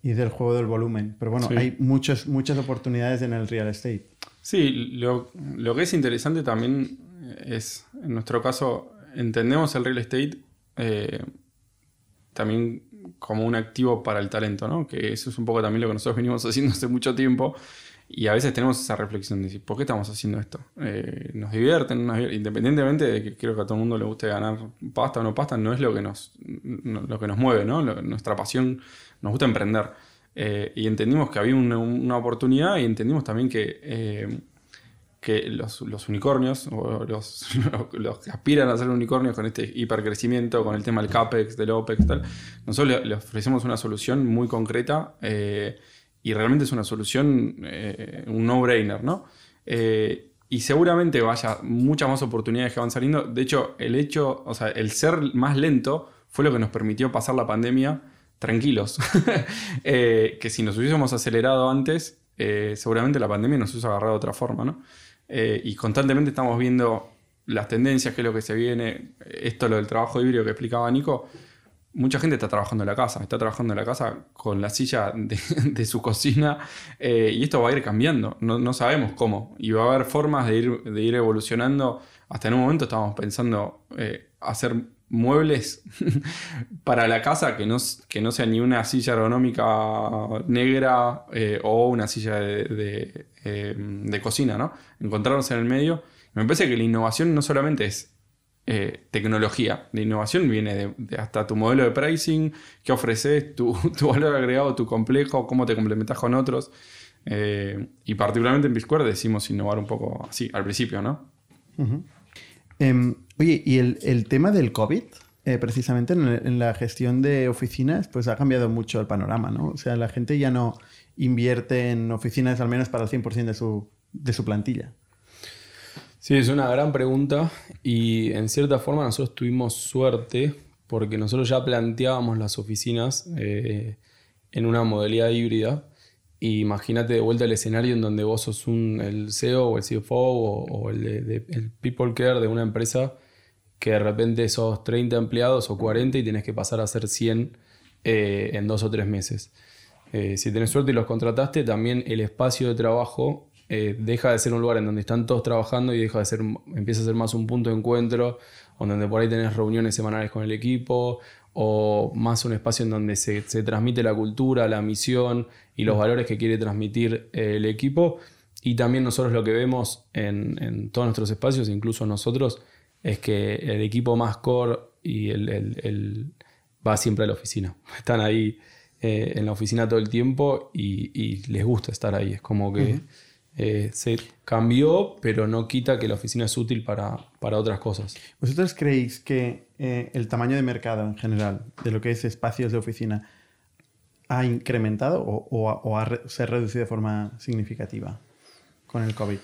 Y del juego del volumen. Pero bueno, Sí. hay muchos, muchas oportunidades en el real estate. Sí, lo, lo que es interesante también es, en nuestro caso, entendemos el real estate eh, también como un activo para el talento, ¿no? Que eso es un poco también lo que nosotros *laughs* venimos haciendo hace mucho tiempo. Y a veces tenemos esa reflexión de decir, ¿por qué estamos haciendo esto? Eh, ¿Nos divierten? ¿Nos divier- Independientemente de que creo que a todo el mundo le guste ganar pasta o no pasta, no es lo que nos, no- lo que nos mueve, ¿no? Nuestra pasión, nos gusta emprender. Eh, y entendimos que había una, oportunidad y entendimos también que, eh, que los, unicornios, o *laughs* los, que aspiran a ser unicornios con este hipercrecimiento, con el tema del CAPEX, del OPEX, tal, nosotros le, ofrecemos una solución muy concreta eh, y realmente es una solución, un no-brainer, ¿no? Y seguramente vaya muchas más oportunidades que van saliendo. De hecho, el hecho, o sea, el ser más lento fue lo que nos permitió pasar la pandemia tranquilos. *laughs* Eh, que si nos hubiésemos acelerado antes, eh, seguramente la pandemia nos hubiese agarrado de otra forma, ¿no? Eh, y constantemente estamos viendo las tendencias, qué es lo que se viene. Esto, lo del trabajo híbrido que explicaba Nico. Mucha gente está trabajando en la casa, está trabajando en la casa con la silla de, *laughs* su cocina y esto va a ir cambiando, no, sabemos cómo y va a haber formas de ir, evolucionando. Hasta en un momento estábamos pensando hacer muebles *laughs* para la casa que no, que no sea ni una silla ergonómica negra eh, o una silla de, eh, de cocina, ¿no? Encontrarnos en el medio. Me parece que la innovación no solamente es eh, tecnología, la innovación viene de, hasta tu modelo de pricing, qué ofreces, tu, *laughs* tu valor agregado, tu complejo, cómo te complementas con otros. Eh, y particularmente en Bisquare decimos innovar un poco así, al principio, ¿no? Em, oye, y el, el tema del COVID, eh, precisamente en, la gestión de oficinas, pues ha cambiado mucho el panorama, ¿no? O sea, la gente ya no invierte en oficinas al menos para el 100% de su, de su plantilla. Sí, es una gran pregunta y en cierta forma nosotros tuvimos suerte porque nosotros ya planteábamos las oficinas eh, en una modalidad híbrida. Y imagínate de vuelta el escenario en donde vos sos un, el CEO o el CFO o, o el, el People Care de una empresa que de repente sos 30 empleados o 40 y tenés que pasar a ser 100 eh, en dos o tres meses. Eh, si tenés suerte y los contrataste, también el espacio de trabajo eh, deja de ser un lugar en donde están todos trabajando y deja de ser, empieza a ser más un punto de encuentro, donde por ahí tenés reuniones semanales con el equipo, o más un espacio en donde se, se transmite la cultura, la misión y los valores que quiere transmitir el equipo. Y también nosotros lo que vemos en, en todos nuestros espacios, incluso nosotros, es que el equipo más core y el, el- el- va siempre a la oficina. *laughs* Están ahí eh, en la oficina todo el tiempo y, y les gusta estar ahí. Es como que eh, se cambió, pero no quita que la oficina es útil para, para otras cosas. ¿Vosotros creéis que eh, el tamaño de mercado en general, de lo que es espacios de oficina, ha incrementado o, o ha- o ha re- se ha reducido de forma significativa con el COVID?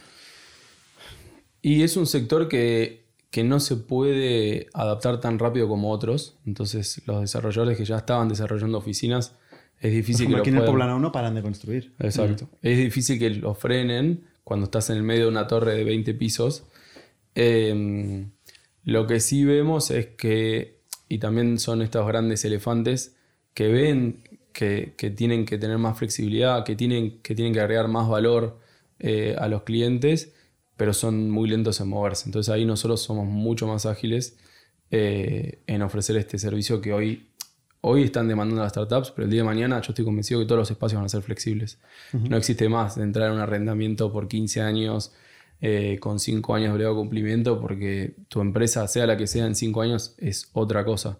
Y es un sector que, que no se puede adaptar tan rápido como otros. Entonces, los desarrolladores que ya estaban desarrollando oficinas, es Por difícil ejemplo, que aquí en el Poblano no paran de construir. Exacto. Es difícil que lo frenen cuando estás en el medio de una torre de 20 pisos. Eh, lo que sí vemos es que, y también son estos grandes elefantes, que ven que, que tienen que tener más flexibilidad, que tienen que, tienen que agregar más valor eh, a los clientes, pero son muy lentos en moverse. Entonces ahí nosotros somos mucho más ágiles eh, en ofrecer este servicio que hoy, hoy están demandando las startups, pero el día de mañana yo estoy convencido que todos los espacios van a ser flexibles. No existe más de entrar en un arrendamiento por 15 años eh, con 5 años de obligado cumplimiento porque tu empresa, sea la que sea, en 5 años es otra cosa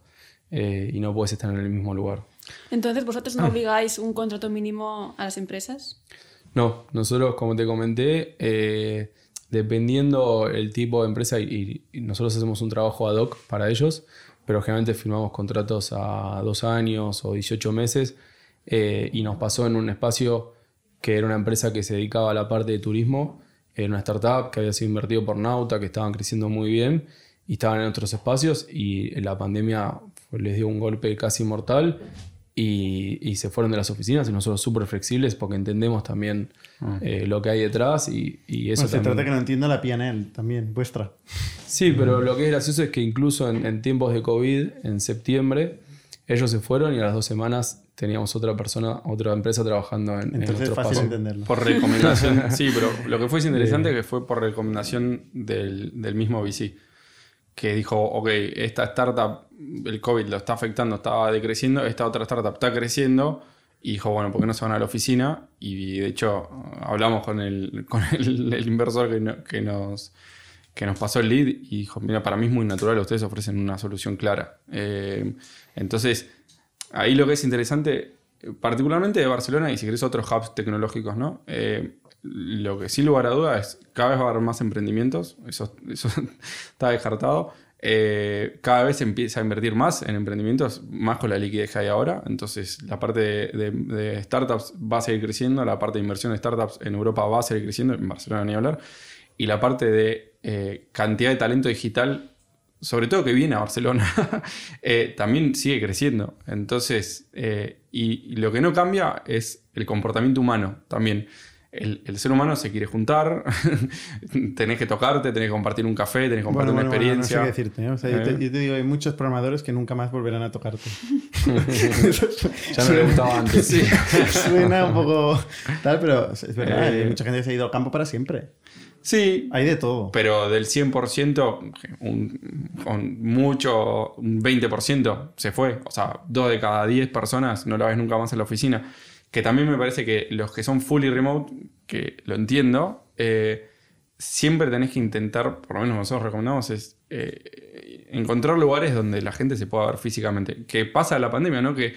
eh, y no puedes estar en el mismo lugar. Entonces, ¿vosotros Ah. no obligáis un contrato mínimo a las empresas? No, nosotros, como te comenté, eh, dependiendo el tipo de empresa, y, nosotros hacemos un trabajo ad hoc para ellos, pero generalmente firmamos contratos a dos años o 18 meses, eh, y nos pasó en un espacio que era una empresa que se dedicaba a la parte de turismo, era una startup que había sido invertido por Nauta, que estaban creciendo muy bien y estaban en otros espacios y la pandemia les dio un golpe casi mortal y, se fueron de las oficinas y nosotros súper flexibles porque entendemos también Ah. eh, lo que hay detrás y, y eso Bueno, se también. trata que no entienda la PNL también, vuestra. Sí, pero lo que es gracioso es que incluso en, en tiempos de COVID, en septiembre, ellos se fueron y a las dos semanas teníamos otra persona, otra empresa trabajando en, en Entonces es nuestro fácil entenderlo. Por recomendación, *laughs* sí, pero lo que fue interesante que fue por recomendación del, del mismo VC, que dijo, ok, esta startup, el COVID lo está afectando, estaba decreciendo, esta otra startup está creciendo, y dijo, bueno, ¿por qué no se van a la oficina? Y de hecho hablamos con el, *laughs* inversor que nos pasó el lead y dijo, mira, para mí es muy natural, ustedes ofrecen una solución clara. Eh, entonces, ahí lo que es interesante, particularmente de Barcelona y si querés otros hubs tecnológicos, ¿no? Eh, lo que sin lugar a duda es cada vez va a haber más emprendimientos, eso, *laughs* eso está descartado. Eh, cada vez empieza a invertir más en emprendimientos, más con la liquidez que hay ahora. Entonces, la parte de, startups va a seguir creciendo, la parte de inversión de startups en Europa va a seguir creciendo, en Barcelona ni hablar. Y la parte de eh, cantidad de talento digital sobre todo que viene a Barcelona, *laughs* eh, también sigue creciendo. Entonces, y lo que no cambia es el comportamiento humano también. El, el ser humano se quiere juntar, *laughs* tenés que tocarte, tenés que compartir un café, tenés que compartir Bueno, una bueno, bueno, no sé experiencia. qué decirte. ¿eh? O sea, yo, te, Eh. yo te digo, hay muchos programadores que nunca más volverán a tocarte. *laughs* Ya le gustaba antes. *laughs* Sí. Suena un poco tal, pero es verdad. Eh. Hay mucha gente que se ha ido al campo para siempre. Sí, Hay de todo. pero del 100%, un, con mucho, un 20% se fue. O sea, dos de cada 10 personas no la ves nunca más en la oficina. Que también me parece que los que son fully remote, que lo entiendo, eh, siempre tenés que intentar, por lo menos nosotros recomendamos, es eh, encontrar lugares donde la gente se pueda ver físicamente. Que pasa la pandemia, ¿no? Que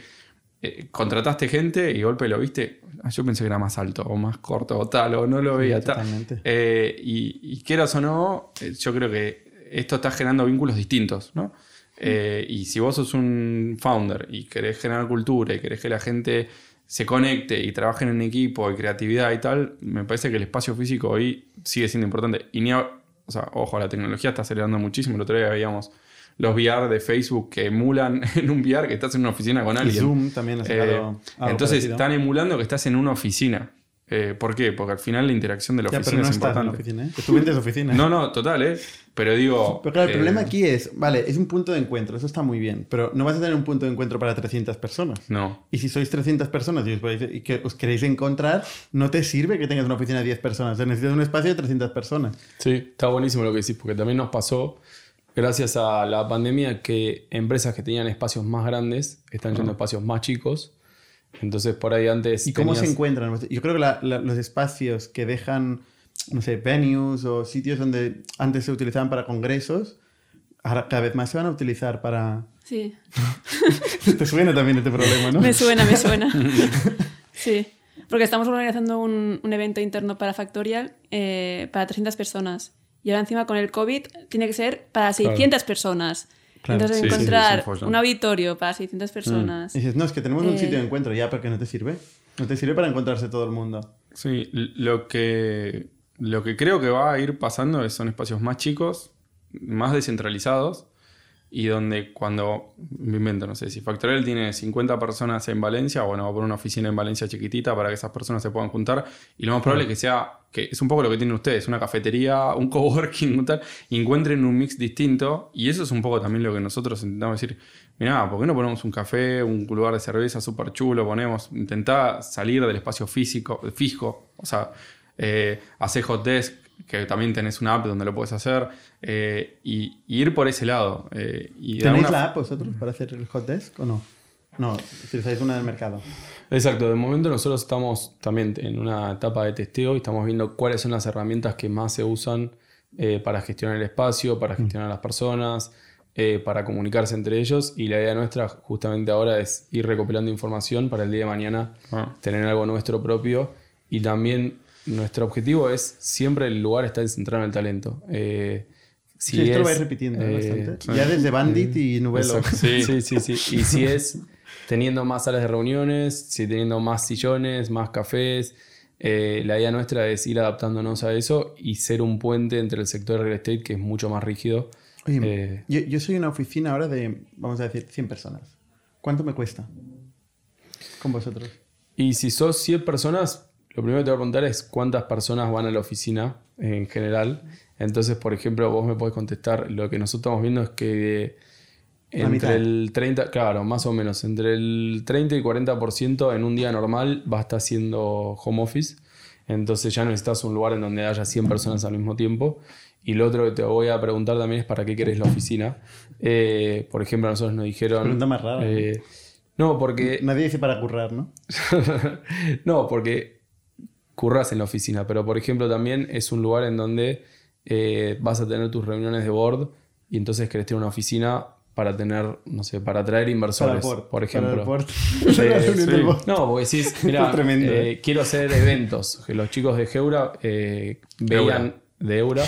eh, contrataste gente y golpe lo viste. ah, yo pensé que era más alto o más corto o tal, o no lo veía tal. Totalmente. Eh, y, y quieras o no, yo creo que esto está generando vínculos distintos, ¿no? Eh, y si vos sos un founder y querés generar cultura y querés que la gente se conecte y trabajen en equipo y creatividad y tal, me parece que el espacio físico hoy sigue siendo importante. Y ni a- o sea, ojo, la tecnología está acelerando muchísimo. El otro día veíamos los VR de Facebook que emulan *laughs* en un VR que estás en una oficina con Y alguien. Zoom también ha Eh, entonces parecido. están emulando que estás en una oficina. Eh, ¿Por qué? Porque al final la interacción de la Ya, oficina pero no es estás en la importante. oficina, ¿eh? Vendes oficina. No, no, total, ¿eh? Pero digo. Pero claro, el eh, problema aquí es, vale, es un punto de encuentro, eso está muy bien, pero no vas a tener un punto de encuentro para 300 personas. No. Y si sois 300 personas y os, podéis- y que os queréis encontrar, no te sirve que tengas una oficina de 10 personas. O sea, necesitas un espacio de 300 personas. Sí, está buenísimo lo que decís, porque también nos pasó, gracias a la pandemia, que empresas que tenían espacios más grandes están yendo a espacios más chicos. Entonces, por ahí antes. ¿Y cómo se encuentran? Yo creo que la- la- los espacios que dejan, no sé, venues o sitios donde antes se utilizaban para congresos, ahora cada vez más se van a utilizar para... Sí, *laughs* Te suena también este problema, ¿no? me suena, me suena. *laughs* Sí, porque estamos organizando un, un evento interno para Factorial eh, para 300 personas. Y ahora encima con el COVID tiene que ser para 600 personas. Claro. Entonces Sí, sí, sí, encontrar es un un auditorio para 600 personas. Y dices, no, es que tenemos un Eh. sitio de encuentro ya, pero que no te sirve. No te sirve para encontrarse todo el mundo. Sí, lo que, lo que creo que va a ir pasando es- son espacios más chicos, más descentralizados, y donde cuando, me invento, no sé, si Factorial tiene 50 personas en Valencia, bueno, va a poner una oficina en Valencia chiquitita para que esas personas se puedan juntar, y lo más probable es que sea, que es un poco lo que tienen ustedes, una cafetería, un *laughs* coworking, un tal, y encuentren un mix distinto, y eso es un poco también lo que nosotros intentamos decir, mirá, ¿por qué no ponemos un café, un lugar de cerveza súper chulo, ponemos, intentá salir del espacio físico, fijo, o sea, eh, hacer hot desk, que también tenés una app donde lo puedes hacer, eh, y, y ir por ese lado. eh, y ¿Tenéis alguna la app vosotros para hacer el hot desk o no? No, utilizáis una del mercado. Exacto, de momento nosotros estamos también en una etapa de testeo y estamos viendo cuáles son las herramientas que más se usan eh, para gestionar el espacio, para gestionar las personas, eh, para comunicarse entre ellos. Y la idea nuestra justamente ahora es ir recopilando información para el día de mañana Ah. tener algo nuestro propio y también nuestro objetivo es siempre el lugar está centrado en el talento. Eh, si sí, esto lo vais repitiendo eh, bastante. Ya desde Bandit y Nubelo. Exacto. Sí. Sí, sí, sí. Y si es teniendo más salas de reuniones, si teniendo más sillones, más cafés, eh, la idea nuestra es ir adaptándonos a eso y ser un puente entre el sector de real estate que es mucho más rígido. Oye, Eh, yo, yo soy una oficina ahora de, vamos a decir, 100 personas. ¿Cuánto me cuesta? Con vosotros. Y si sos 100 personas, lo primero que te voy a preguntar es cuántas personas van a la oficina en general. Entonces, por ejemplo, vos me podés contestar, lo que nosotros estamos viendo es que entre el 30, claro, más o menos, entre el 30 y 40% en un día normal va a estar haciendo home office. Entonces ya necesitas un lugar en donde haya 100 personas al mismo tiempo. Y lo otro que te voy a preguntar también es para qué querés la oficina. Eh, por ejemplo, a nosotros nos dijeron... Pregunta más rara. eh, no, porque Nadie dice para currar, ¿no? *laughs* no, porque curras en la oficina, pero por ejemplo también es un lugar en donde eh, vas a tener tus reuniones de board y entonces querés tener una oficina para tener, no sé, para atraer Para inversores, por Para ejemplo. Eh, *laughs* *laughs* sí. board. No, porque decís, *laughs* mira, tremendo, eh, quiero hacer eventos. Que los chicos de Geura eh, veían de Eura.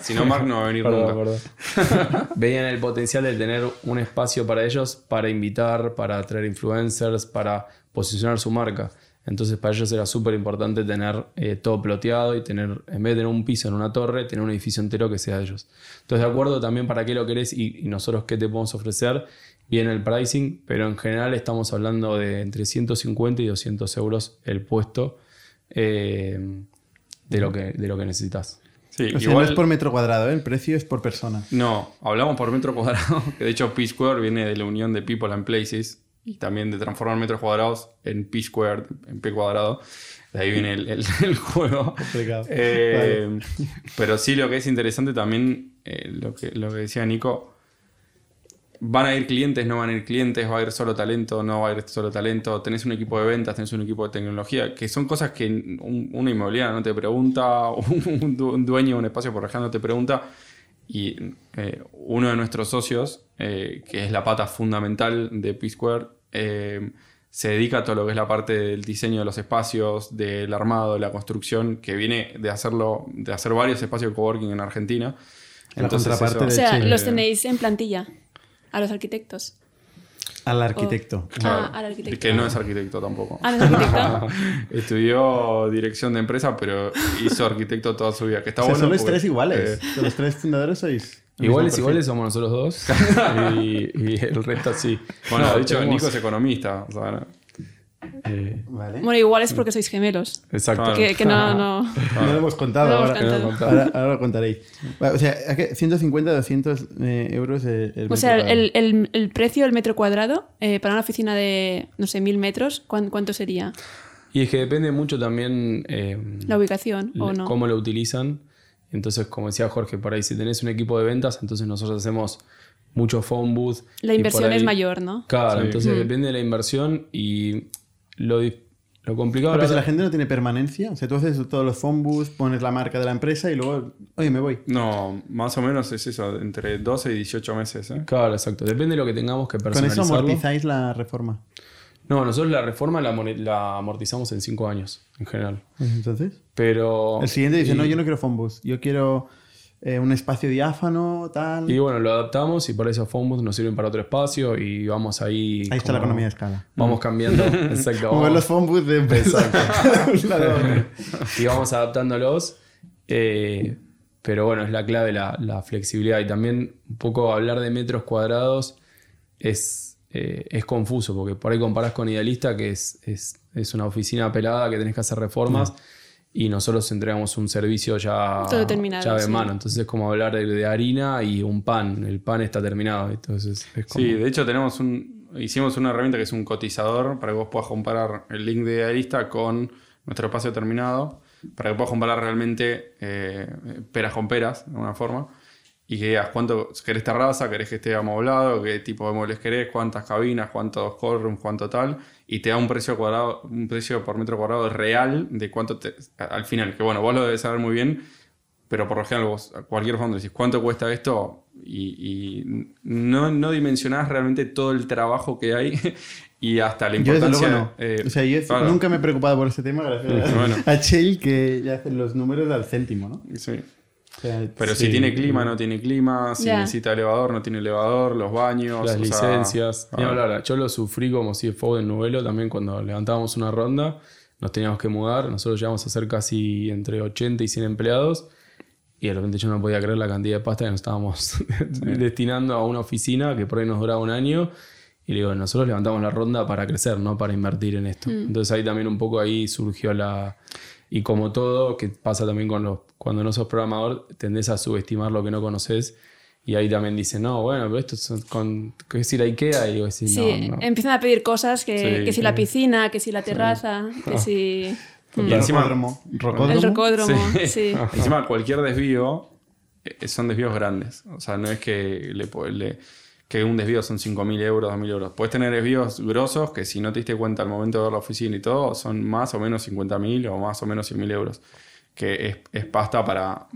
Si no, Mark no va a venir Perdón, nunca. perdón. Veían el potencial de tener un espacio para ellos, para invitar, para atraer influencers, para posicionar su marca. Entonces para ellos era súper importante tener eh, todo ploteado y tener, en vez de tener un piso en una torre, tener un edificio entero que sea de ellos. Entonces de acuerdo también para qué lo querés y, y nosotros qué te podemos ofrecer, viene el pricing, pero en general estamos hablando de entre 150 y 200 euros el puesto eh, de, lo que, de lo que necesitas. Sí, O sea, igual. no es por metro cuadrado, ¿eh? el precio es por persona. No, hablamos por metro cuadrado, *laughs* que de hecho P Square viene de la unión de People and Places y también de transformar metros cuadrados en P Square, en P cuadrado. De ahí viene el, el- *laughs* el juego. Complicado. Eh, Pero sí, lo que es interesante también, eh, lo, que, lo que decía Nico, van a ir clientes, no van a ir clientes, va a ir solo talento, no va a ir solo talento, tenés un equipo de ventas, tenés un equipo de tecnología, que son cosas que un- una inmobiliaria no te pregunta, *laughs* un dueño de un espacio por ejemplo no te pregunta. Y eh, uno de nuestros socios, eh, que es la pata fundamental de P-Square, eh, se dedica a todo lo que es la parte del diseño de los espacios, del armado, de la construcción, que viene de hacerlo, de hacer varios espacios de coworking en Argentina. En la contraparte O de- sea, los tenéis en plantilla a los arquitectos. Al arquitecto. Ah, al arquitecto. Que no es arquitecto tampoco. Ah, no es arquitecto. *laughs* Estudió dirección de empresa, pero hizo arquitecto toda su vida. Que está O sea, bueno. sois porque, tres iguales. eh, De los tres fundadores sois. Iguales, iguales somos nosotros dos. *laughs* y, y el resto sí. bueno, No, de hecho, tenemos- Nico es economista. o sea, eh. Vale. Bueno, igual es porque sois gemelos. exacto. Claro. Que, que no, no. No lo hemos contado. No lo hemos ahora, contado. ahora, ahora lo contaréis. O sea, ¿a qué? 150, 200 eh, euros el, el O sea, el, el- el precio del metro cuadrado eh, para una oficina de, no sé, mil metros, ¿cuán- ¿cuánto sería? Y es que depende mucho también eh, La ubicación o no. cómo lo utilizan. Entonces, como decía Jorge, por ahí si tenés un equipo de ventas, entonces nosotros hacemos mucho phone booth. La inversión ahí- es mayor, ¿no? Claro, Sí. entonces Mm. depende de la inversión y lo, lo complicado. Pero si la gente no tiene permanencia, o sea, tú haces todos los phone booths, pones la marca de la empresa y luego, oye, me voy. No, más o menos es eso, entre 12 y 18 meses. ¿eh? Claro, exacto. Depende de lo que tengamos que Con eso amortizáis la reforma. No, nosotros la reforma la, la amortizamos en cinco años, en general. Entonces, Pero... el siguiente dice, y- no, yo no quiero booths, yo quiero eh, un espacio diáfano, tal. Y bueno, lo adaptamos y por eso booths nos sirven para otro espacio y vamos ahí... Ahí está la economía de escala. Vamos cambiando. *laughs* Exacto. Como ver vamos- los booths de otro. *laughs* y vamos adaptándolos. eh, pero bueno, es la clave la, la flexibilidad. Y también un poco hablar de metros cuadrados es, eh, es confuso, porque por ahí comparás con Idealista, que es, es, es una oficina pelada que tenés que hacer reformas. Y nosotros entregamos un servicio ya, Todo terminado, llave sí. en mano. Entonces es como hablar de, de harina y un pan. El pan está terminado. Entonces es como... Sí, de hecho tenemos un, hicimos una herramienta que es un cotizador para que vos puedas comparar el link de idealista con nuestro espacio terminado, para que puedas comparar realmente eh, peras con peras, de alguna forma, y que digas cuánto querés terraza, querés que esté amoblado, qué tipo de muebles querés, cuántas cabinas, cuántos callrooms, cuánto tal, y te da un precio cuadrado, un precio por metro cuadrado real de cuánto te, al final, que bueno, vos lo debes saber muy bien, pero por lo general vos, cualquier fondo decís, ¿cuánto cuesta esto? y, y no, no dimensionás realmente todo el trabajo que hay *laughs* y hasta la Yo importancia. no. eh, o sea, yo claro, nunca me he preocupado por este tema gracias a- Bueno. *laughs* a Chell que ya hacen los números al céntimo, ¿no? sí. Sea, Pero sí. si tiene clima, no tiene clima, si Ya. necesita elevador, no tiene elevador, los baños, Las o sea, licencias. Ni ah, hablar, yo lo sufrí como CFO en Novelo también cuando levantábamos una ronda, nos teníamos que mudar, nosotros llegamos a ser casi entre 80 y 100 empleados y de repente yo no podía creer la cantidad de pasta que nos estábamos *laughs* destinando a una oficina que por ahí nos duraba un año y le digo, nosotros levantamos la ronda para crecer, no para invertir en esto. Entonces ahí también un poco ahí surgió la... Y como todo, que pasa también con los... Cuando no sos programador, tendés a subestimar lo que no conoces. Y ahí también dicen, no, bueno, pero esto es con... ¿Qué es ir a Ikea? Y digo, sí, Sí, no, no. empiezan a pedir cosas que, Sí, que si sí. la piscina, que si la terraza, que si Y Y encima- rocódromo. Rocódromo. el rocódromo. Sí. *laughs* Sí. Encima, cualquier desvío eh, son desvíos grandes. O sea, no es que, le, le- que un desvío son 5.000 euros, 2.000 euros. Puedes tener desvíos grosos que si no te diste cuenta al momento de ver la oficina y todo, son más o menos 50.000 o más o menos 100.000 euros. Que es, es pasta para,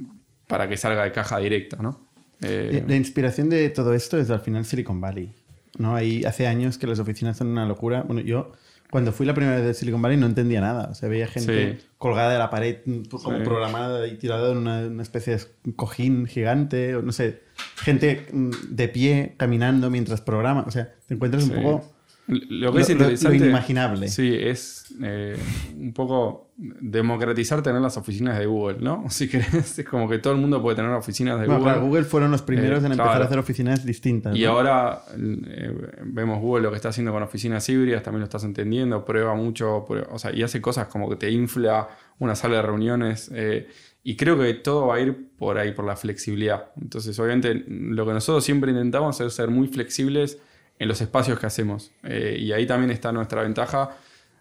para que salga de caja directa, ¿no? Eh, Eh, La inspiración de todo esto es al final Silicon Valley. ¿no? Ahí hace años que las oficinas son una locura. Bueno, yo cuando fui la primera vez de Silicon Valley no entendía nada. O sea, veía gente Sí. colgada de la pared, mm, como Sí. programada y tirada en una, una especie de cojín gigante. O no sé, gente mm, de pie caminando mientras programa. O sea, te encuentras un poco... Lo que es lo- interesante. lo inimaginable. Sí, es eh, un poco democratizar tener las oficinas de Google, ¿no? *laughs* Si querés, es como que todo el mundo puede tener oficinas de Bueno, Google. claro, Google fueron los primeros Eh, en empezar claro. a hacer oficinas distintas. Y ¿no? ahora eh, vemos Google lo que está haciendo con oficinas híbridas, también lo estás entendiendo, prueba mucho, prueba- o sea, y hace cosas como que te infla una sala de reuniones. eh, y creo que todo va a ir por ahí, por la flexibilidad. Entonces, obviamente, lo que nosotros siempre intentamos es ser muy flexibles en los espacios que hacemos. Eh, y ahí también está nuestra ventaja.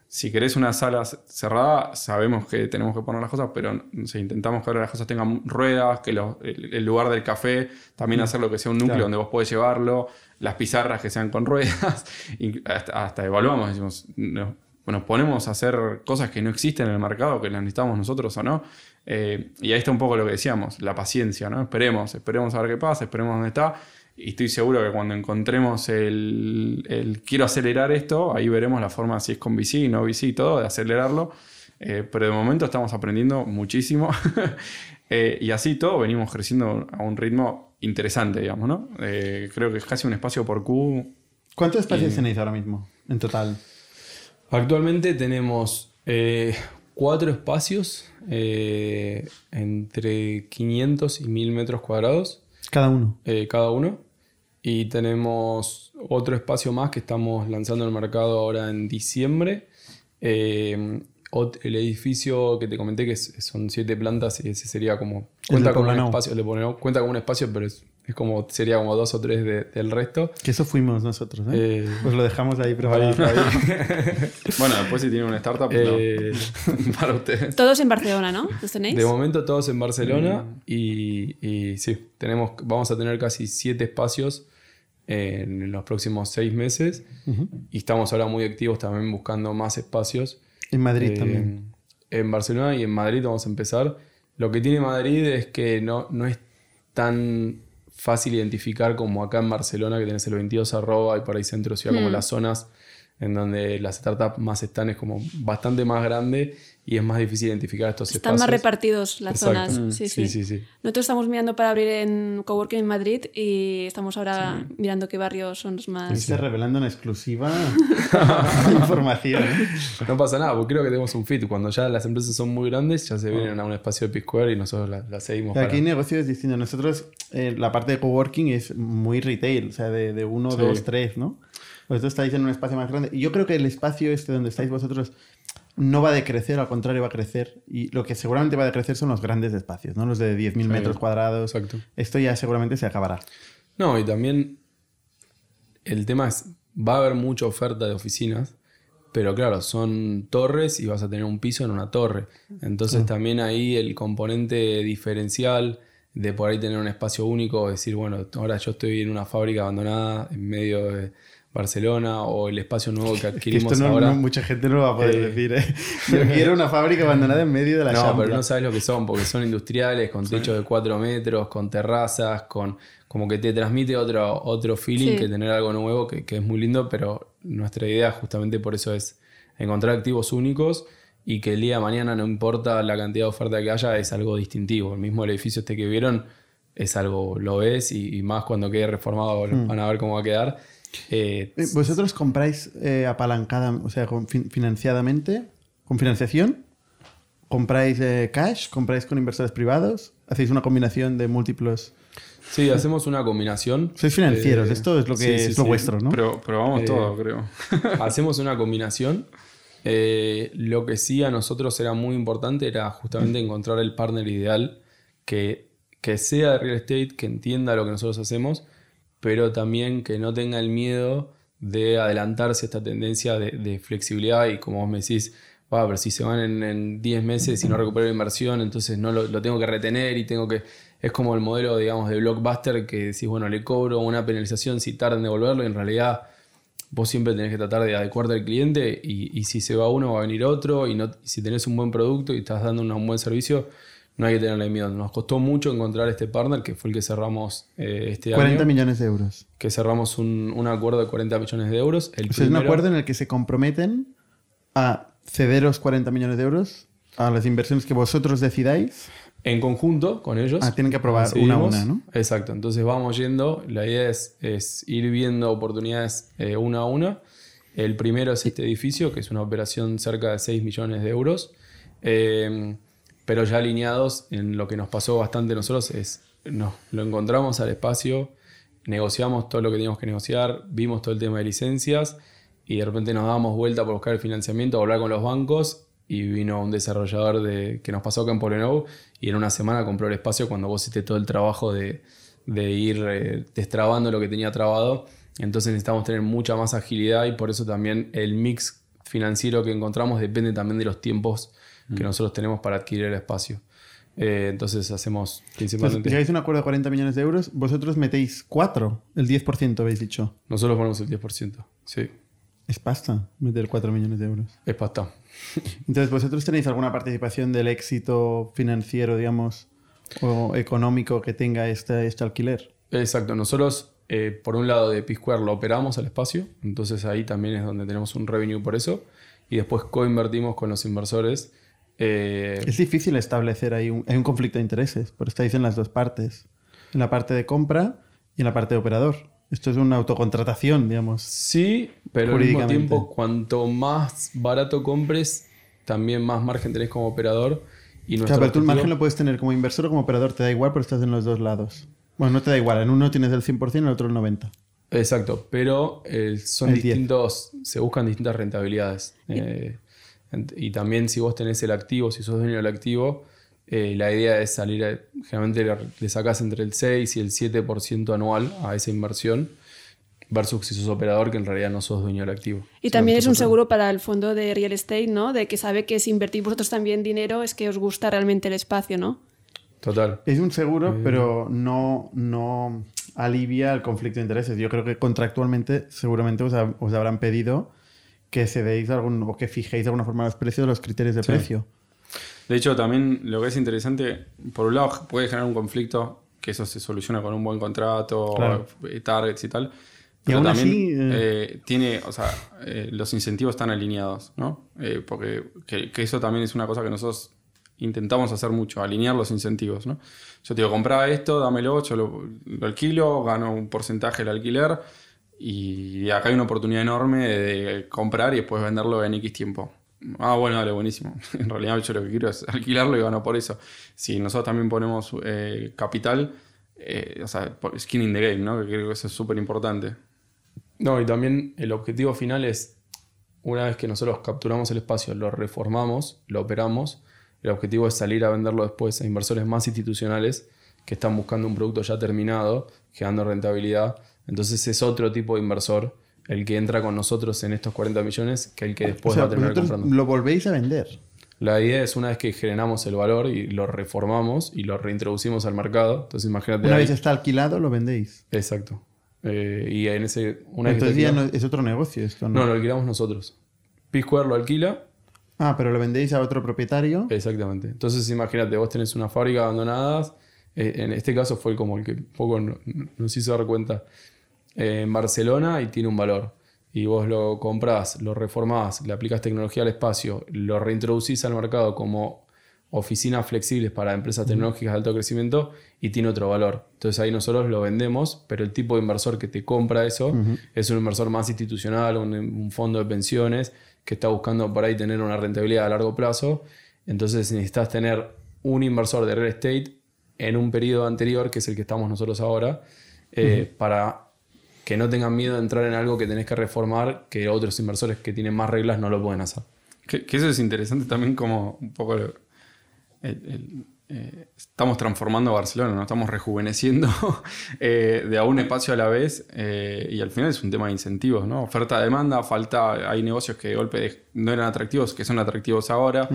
Si querés una sala cerrada, sabemos que tenemos que poner las cosas, pero no sé, intentamos que ahora las cosas tengan ruedas, que los- el, el lugar del café también hacerlo que sea un núcleo Claro. donde vos podés llevarlo, las pizarras que sean con ruedas, *laughs* y hasta, hasta evaluamos, decimos, no- nos ponemos a hacer cosas que no existen en el mercado, que las necesitamos nosotros o no. Eh, y ahí está un poco lo que decíamos, la paciencia, ¿no? Esperemos, esperemos a ver qué pasa, esperemos dónde está. Y estoy seguro que cuando encontremos el, el quiero acelerar esto, ahí veremos la forma, si es con VC, no VC y todo, de acelerarlo. Eh, pero de momento estamos aprendiendo muchísimo. *laughs* Eh, y así todo venimos creciendo a un ritmo interesante, digamos, ¿no? Eh, creo que es casi un espacio por Q. ¿Cuántos espacios tenéis ahora mismo en total? Actualmente tenemos eh, cuatro espacios eh, entre 500 y 1000 metros cuadrados Cada uno. eh, cada uno. Y tenemos otro espacio más que estamos lanzando en el mercado ahora en diciembre. Eh, el edificio que te comenté que son siete plantas y ese sería como... Cuenta con un espacio, le ponemos- cuenta con un espacio, pero es, es como, sería como dos o tres de- del resto. Que eso fuimos nosotros, ¿eh? Eh, Pues lo dejamos ahí preparado. *laughs* Bueno, después si tienen una startup, Eh, no. *laughs* para ustedes. Todos en Barcelona, ¿no? ¿Los tenéis? De momento todos en Barcelona y, y sí, tenemos, vamos a tener casi siete espacios en los próximos seis meses y estamos ahora muy activos también buscando más espacios. En Madrid Eh, también. En Barcelona y en Madrid vamos a empezar. Lo que tiene Madrid es que no, no es tan fácil identificar como acá en Barcelona, que tenés el 22 arroba y por ahí centro ciudad, como las zonas en donde las startups más están, es como bastante más grande y es más difícil identificar estos Están espacios. más repartidos las Exacto. zonas. Sí, sí. sí, sí. Nosotros estamos mirando para abrir en Coworking en Madrid y estamos ahora mirando qué barrios son los más... Está revelando en exclusiva *laughs* *laughs* información. No pasa nada, porque creo que tenemos un fit. Cuando ya las empresas son muy grandes, ya se vienen a un espacio de P-Square y nosotros la, la seguimos. Aquí hay para- negocios distintos. Nosotros, eh, la parte de coworking es muy retail, o sea, de, de uno, Sí. dos, tres, ¿no? Vosotros estáis en un espacio más grande. Y yo creo que el espacio este donde estáis vosotros no va a decrecer, al contrario, va a crecer. Y lo que seguramente va a decrecer son los grandes espacios, ¿no? Los de 10.000 metros cuadrados. Exacto. Esto ya seguramente se acabará. No, y también el tema es, va a haber mucha oferta de oficinas, pero claro, son torres y vas a tener un piso en una torre. Entonces también ahí el componente diferencial de por ahí tener un espacio único, decir, bueno, ahora yo estoy en una fábrica abandonada en medio de Barcelona o el espacio nuevo que *laughs* Que adquirimos esto no, ahora. no- mucha gente no lo va a poder Eh, decir, ¿eh? *laughs* *laughs* Yo quiero una fábrica abandonada en medio de la No, pero no sabes lo que son, porque son industriales, con techos de 4 metros, con terrazas, con como que te transmite otro, otro feeling Sí. que tener algo nuevo, que, que es muy lindo, pero nuestra idea justamente por eso es encontrar activos únicos y que el día de mañana no importa la cantidad de oferta que haya, es algo distintivo. El mismo edificio este que vieron es algo, lo ves y, y más cuando quede reformado van a ver cómo va a quedar. Eh, Eh, ¿Vosotros compráis eh, apalancada, o sea, con fin- financiadamente, con financiación? ¿Compráis eh, cash? ¿Compráis con inversores privados? ¿Hacéis una combinación de múltiplos? sí, hacemos una combinación. Sois financieros, Eh, esto es lo que sí, sí, es lo sí. vuestro, ¿no? Pero probamos Eh, todo, creo. *laughs* Hacemos una combinación. Eh, lo que sí a nosotros era muy importante era justamente encontrar el partner ideal que, que sea de real estate, que entienda lo que nosotros hacemos, pero también que no tenga el miedo de adelantarse a esta tendencia de, flexibilidad y como vos me decís, va, pero si se van en, en 10 meses y no recupero la inversión, entonces no lo, tengo que retener y tengo que... Es como el modelo, digamos, de Blockbuster que decís, bueno, le cobro una penalización si tardan en devolverlo y en realidad vos siempre tenés que tratar de adecuarte al cliente y, y si se va uno va a venir otro y, no, si tenés un buen producto y estás dando un buen servicio, no hay que tenerle miedo. Nos costó mucho encontrar este partner que fue el que cerramos eh, este 40 año, millones de euros. que cerramos un, un acuerdo de 40 millones de euros. El O sea, es un acuerdo en el que se comprometen a cederos 40 millones de euros a las inversiones que vosotros decidáis. En conjunto con ellos. Ah, tienen que aprobar una a una, ¿no? Exacto. Entonces vamos yendo. La idea es, es ir viendo oportunidades eh, una a una. El primero es este edificio, que es una operación cerca de 6 millones de euros. Eh, pero ya alineados en lo que nos pasó bastante nosotros es, nos, lo encontramos al espacio, negociamos todo lo que teníamos que negociar, vimos todo el tema de licencias y de repente nos dábamos vuelta por buscar el financiamiento, hablar con los bancos y vino un desarrollador de, que nos pasó acá en Polenou y en una semana compró el espacio cuando vos hiciste todo el trabajo de, de ir eh, destrabando lo que tenía trabado. Entonces necesitamos tener mucha más agilidad y por eso también el mix financiero que encontramos depende también de los tiempos que nosotros tenemos para adquirir el espacio. Eh, entonces hacemos principalmente... llegáis a un acuerdo de 40 millones de euros, vosotros metéis 4, el 10% habéis dicho. Nosotros ponemos el 10%. Sí, Es pasta meter 4 millones de euros. es pasta. Entonces, ¿vosotros tenéis alguna participación del éxito financiero, digamos, o económico que tenga este, este alquiler? Exacto, nosotros eh, por un lado de P-Square lo operamos al espacio, entonces ahí también es donde tenemos un revenue por eso, y después coinvertimos con los inversores. Eh, Es difícil establecer ahí un, hay un conflicto de intereses, pero estáis en las dos partes, en la parte de compra y en la parte de operador. Esto es una autocontratación, digamos. sí, pero al mismo tiempo cuanto más barato compres, también más margen tenés como operador. Y O nuestro sea, pero tú el margen lo puedes tener como inversor o como operador, te da igual, pero estás en los dos lados. Bueno, no te da igual, en uno tienes el 100%, en el otro el 90%. Exacto, pero eh, son El 10. distintos, se buscan distintas rentabilidades. Eh, ent- y también si vos tenés el activo, si sos dueño del activo, eh, la idea es salir, a- generalmente le, le sacás entre el 6 y el 7% anual a esa inversión, versus si sos operador que en realidad no sos dueño del activo. Y también es un seguro para el fondo de real estate, ¿no? De que sabe que si invertís vosotros también dinero es que os gusta realmente el espacio, ¿no? Total. Es un seguro, pero no, no alivia el conflicto de intereses. Yo creo que contractualmente seguramente os, ha- os habrán pedido que cedéis algún, o que fijéis de alguna forma los precios los criterios de precio. De hecho, también lo que es interesante, por un lado puede generar un conflicto, que eso se soluciona con un buen contrato, Claro. eh, targets y tal. Y Pero aún también así, eh, tiene, o sea, eh, los incentivos están alineados, ¿no? Eh, porque que, que eso también es una cosa que nosotros intentamos hacer mucho, alinear los incentivos, ¿no? Yo te digo, comprá esto, dámelo, yo lo, lo alquilo, gano un porcentaje del alquiler y acá hay una oportunidad enorme de comprar y después venderlo en X tiempo. Ah, bueno, dale, buenísimo. *laughs* En realidad yo lo que quiero es *laughs* alquilarlo y gano por eso. Si nosotros también ponemos eh, capital, eh, o sea, skin in the game, ¿no? Que creo que eso es súper importante. No, y también el objetivo final es, una vez que nosotros capturamos el espacio, lo reformamos, lo operamos, el objetivo es salir a venderlo después a inversores más institucionales que están buscando un producto ya terminado, generando rentabilidad. Entonces es otro tipo de inversor el que entra con nosotros en estos 40 millones que el que O después sea, va a terminar comprando. lo volvéis a vender. La idea es una vez que generamos el valor y lo reformamos y lo reintroducimos al mercado. Entonces imagínate... Una ahí- vez está alquilado, lo vendéis. Exacto. Eh, y en ese. Una Entonces ya no, es otro negocio esto, ¿no? no, lo alquilamos nosotros. P-Square lo alquila. Ah, pero lo vendéis a otro propietario. Exactamente. Entonces, imagínate, vos tenés una fábrica abandonada. eh, en este caso fue como el que poco no- nos hizo dar cuenta. En Barcelona y tiene un valor. Y vos lo comprás, lo reformás, le aplicás tecnología al espacio, lo reintroducís al mercado como oficinas flexibles para empresas tecnológicas de alto crecimiento y tiene otro valor. Entonces ahí nosotros lo vendemos, pero el tipo de inversor que te compra eso es un inversor más institucional, un, un fondo de pensiones que está buscando por ahí tener una rentabilidad a largo plazo. Entonces necesitas tener un inversor de real estate en un periodo anterior, que es el que estamos nosotros ahora, eh, para que no tengan miedo de entrar en algo que tenés que reformar, que otros inversores que tienen más reglas no lo pueden hacer. Que, eso es interesante también como un poco... el- el- eh, estamos transformando Barcelona, ¿no? Estamos rejuveneciendo *laughs* eh, de a un espacio a la vez eh, y al final es un tema de incentivos, ¿no? Oferta-demanda, falta, hay negocios que de golpe de- no eran atractivos, que son atractivos ahora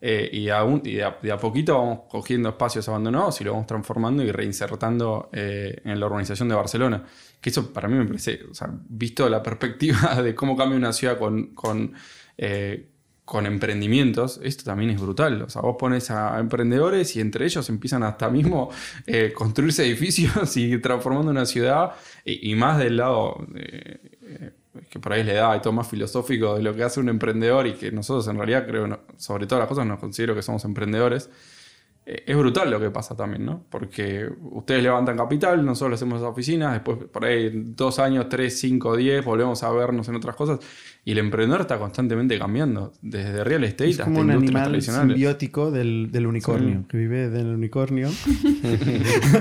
eh, y, aún, y de, a, de a poquito vamos cogiendo espacios abandonados y lo vamos transformando y reinsertando en la urbanización de Barcelona. Que eso para mí me parece, o sea, visto la perspectiva *laughs* de cómo cambia una ciudad con... con eh, con emprendimientos, esto también es brutal. O sea, vos pones a emprendedores y entre ellos empiezan hasta mismo eh, construirse edificios *laughs* y transformando una ciudad, y, y más del lado eh, eh, que por ahí le da y todo más filosófico de lo que hace un emprendedor y que nosotros en realidad creo, sobre todas las cosas, nos considero que somos emprendedores. Eh, es brutal lo que pasa también, ¿no? Porque ustedes levantan capital, nosotros hacemos las oficinas, después por ahí dos años, tres, cinco, diez, volvemos a vernos en otras cosas. Y el emprendedor está constantemente cambiando, desde real estate Es hasta como un industrias animal tradicionales. simbiótico del, del unicornio, Sí. que vive del unicornio. *laughs*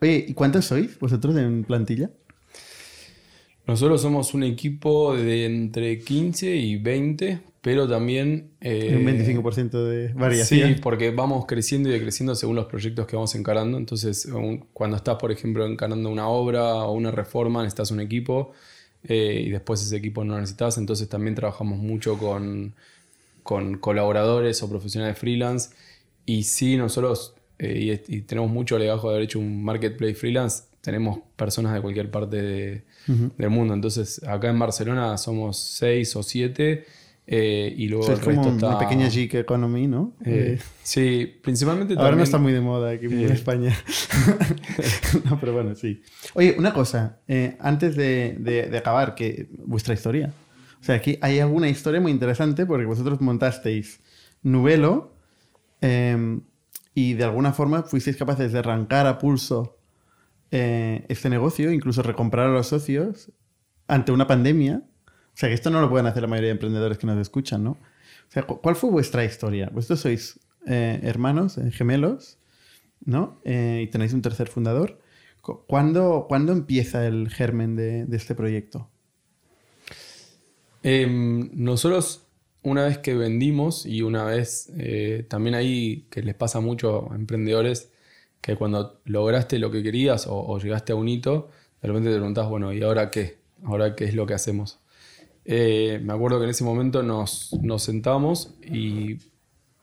Oye, ¿y cuántos sois vosotros en plantilla? Nosotros somos un equipo de entre 15 y 20, pero también... eh, un 25% de variación. Sí, porque vamos creciendo y decreciendo según los proyectos que vamos encarando. Entonces, un- cuando estás, por ejemplo, encarando una obra o una reforma, necesitas un equipo eh, y después ese equipo no lo necesitas. Entonces, también trabajamos mucho con, con colaboradores o profesionales freelance. Y sí, nosotros, eh, y, y tenemos mucho legajo de haber hecho un marketplace freelance, tenemos personas de cualquier parte de- del mundo. Entonces, acá en Barcelona somos seis o siete. Eh, y luego O sea, es el resto como está... una pequeña gig economy, ¿no? Eh, Eh, sí, principalmente ahora no también- está muy de moda aquí en eh. España. *laughs* no, pero bueno, sí. Oye, una cosa, antes de, de- de acabar, que vuestra historia. O sea, aquí hay alguna historia muy interesante porque vosotros montasteis Nubelo eh, y de alguna forma fuisteis capaces de arrancar a pulso eh, este negocio, incluso recomprar a los socios ante una pandemia. O sea, esto no lo pueden hacer la mayoría de emprendedores que nos escuchan, ¿no? O sea, cu- ¿cuál fue vuestra historia? Vosotros sois eh, hermanos, eh, gemelos, ¿no? Eh, y tenéis un tercer fundador. Cu- ¿Cuándo, cuándo empieza el germen de, de este proyecto? Em, nosotros, una vez que vendimos y una vez eh, también ahí que les pasa mucho a emprendedores que cuando lograste lo que querías o, o llegaste a un hito, de repente te preguntás, bueno, ¿y ahora qué? ¿Ahora qué es lo que hacemos? Eh, me acuerdo que en ese momento nos, sentamos y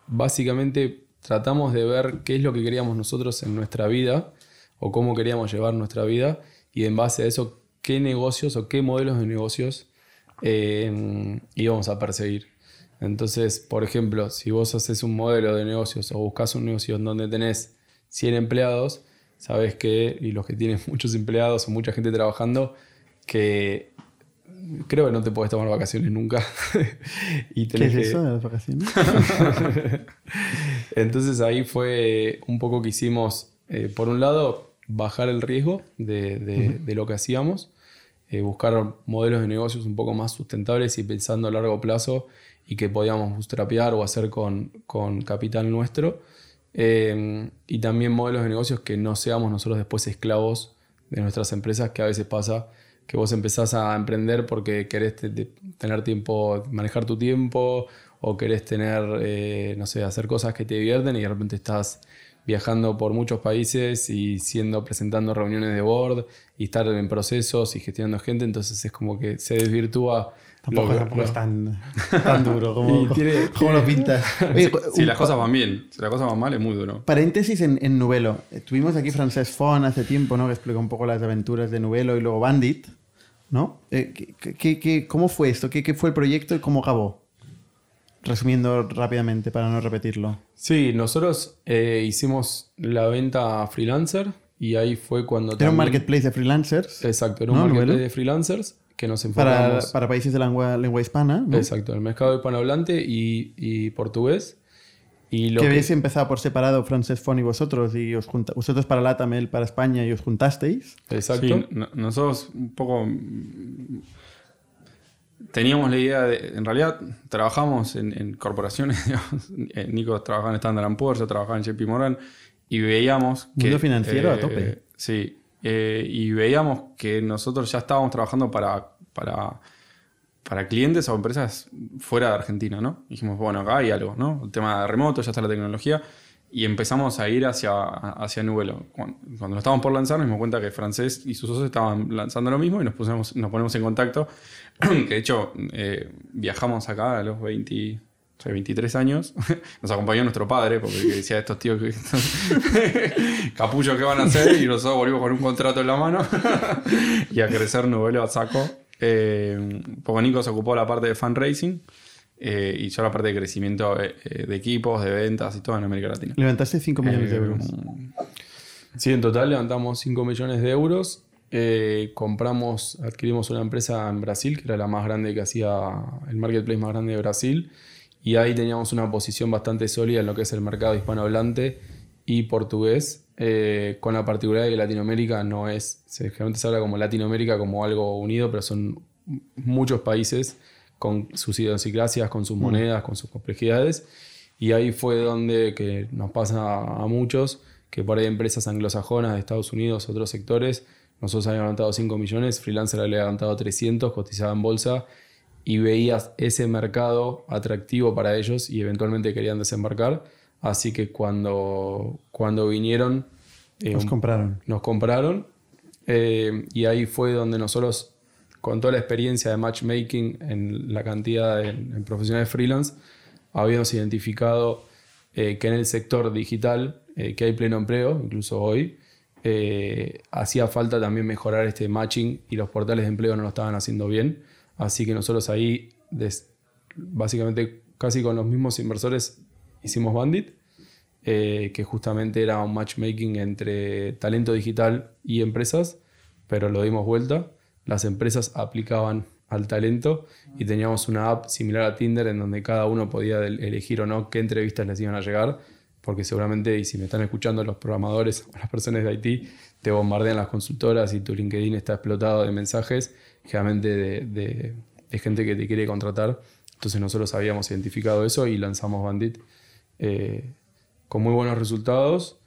básicamente tratamos de ver qué es lo que queríamos nosotros en nuestra vida o cómo queríamos llevar nuestra vida y en base a eso qué negocios o qué modelos de negocios eh, íbamos a perseguir. Entonces, por ejemplo, si vos haces un modelo de negocios o buscas un negocio en donde tenés 100 empleados, sabes que, y los que tienen *laughs* muchos empleados o mucha gente trabajando, que creo que no te puedes tomar vacaciones nunca. *laughs* y ¿Qué es que- eso de las vacaciones? *laughs* entonces ahí fue un poco que hicimos, eh, por un lado, bajar el riesgo de, de- de lo que hacíamos, eh, buscar modelos de negocios un poco más sustentables y pensando a largo plazo y que podíamos bootstrapear o hacer con, con capital nuestro. Eh, y también modelos de negocios que no seamos nosotros después esclavos de nuestras empresas, que a veces pasa que vos empezás a emprender porque querés te- te- tener tiempo, manejar tu tiempo o querés tener, eh, no sé, hacer cosas que te divierten y de repente estás viajando por muchos países y siendo presentando reuniones de board y estar en procesos y gestionando gente, entonces es como que se desvirtúa. Tampoco, lo- tampoco lo- es tan, tan duro como, *laughs* tiene- *laughs* como lo pintas. *laughs* Oye, Si las cosas van bien, si las cosas van mal, es muy duro. Paréntesis en, en Nubelo. Eh, Tuvimos aquí Francesc Font hace tiempo, ¿no? Que explicó un poco las aventuras de Nubelo y luego Bandit, ¿no? Eh, ¿qué- qué- qué- cómo fue esto? ¿Qué, qué fue el proyecto y cómo acabó? Resumiendo rápidamente para no repetirlo. Sí, nosotros eh, hicimos la venta a freelancer y ahí fue cuando... Era un marketplace de freelancers Exacto, era un ¿no, marketplace de freelancers que nos para, enfocamos... para países de lengua, lengua hispana, ¿no? Exacto, el mercado hispanohablante y, y portugués. Y lo que que- habéis empezado por separado Francesc Font y vosotros, y os junta- vosotros para LATAM, él para España, y os juntasteis. Exacto. Sí, no- nosotros un poco teníamos la idea de, en realidad trabajamos en, en corporaciones, *laughs* digamos. Eh, Nico trabajaba en Standard Poor's, yo trabajaba en JP Morgan y veíamos que... Mundo financiero a tope. Sí, eh, y veíamos que nosotros ya estábamos trabajando para, para, para clientes o empresas fuera de Argentina, ¿no? Dijimos, bueno, acá hay algo, ¿no? El tema de remoto, ya está la tecnología. Y empezamos a ir hacia, hacia Nubelo. Cuando, cuando lo estábamos por lanzar, nos dimos cuenta que Francés y sus socios estaban lanzando lo mismo y nos, pusimos, nos ponemos en contacto. *clears throat* que de hecho, eh, viajamos acá a los 20, o sea, 23 años. *laughs* Nos acompañó nuestro padre, porque decía estos tíos que. *laughs* capullos que van a hacer. Y nosotros volvimos con un contrato en la mano. *laughs* y a crecer Nubelo a saco. Eh, porque Nico se ocupó la parte de fundraising. eh, y yo la parte de crecimiento eh, eh, de equipos, de ventas y todo en América Latina. Levantaste 5 millones de euros. Sí, en total levantamos 5 millones de euros. Compramos, adquirimos una empresa en Brasil, que era la más grande que hacía el marketplace más grande de Brasil. Y ahí teníamos una posición bastante sólida en lo que es el mercado hispanohablante y portugués, eh, con la particularidad de que Latinoamérica no es, se, generalmente se habla como Latinoamérica como algo unido, pero son muchos países con sus idiosincrasias, con sus monedas, con sus complejidades. Y ahí fue donde que nos pasa a muchos, que por ahí empresas anglosajonas de Estados Unidos, otros sectores, nosotros habíamos levantado 5 millones, Freelancer había levantado 300, cotizaba en bolsa, y veías ese mercado atractivo para ellos y eventualmente querían desembarcar. Así que cuando, cuando vinieron... eh, Os un- compraron. nos compraron eh, y ahí fue donde nosotros, con toda la experiencia de matchmaking en la cantidad de en profesionales freelance, habíamos identificado eh, que en el sector digital, que hay pleno empleo, incluso hoy, hacía falta también mejorar este matching y los portales de empleo no lo estaban haciendo bien. Así que nosotros ahí, des- básicamente casi con los mismos inversores, hicimos Bandit eh, que justamente era un matchmaking entre talento digital y empresas, pero lo dimos vuelta. Las empresas aplicaban al talento y teníamos una app similar a Tinder en donde cada uno podía elegir o no qué entrevistas les iban a llegar, porque seguramente, y si me están escuchando los programadores *laughs* o las personas de IT, te bombardean las consultoras y tu LinkedIn está explotado de mensajes, generalmente de, de- de gente que te quiere contratar. Entonces nosotros habíamos identificado eso y lanzamos Bandit. Eh, con muy buenos resultados.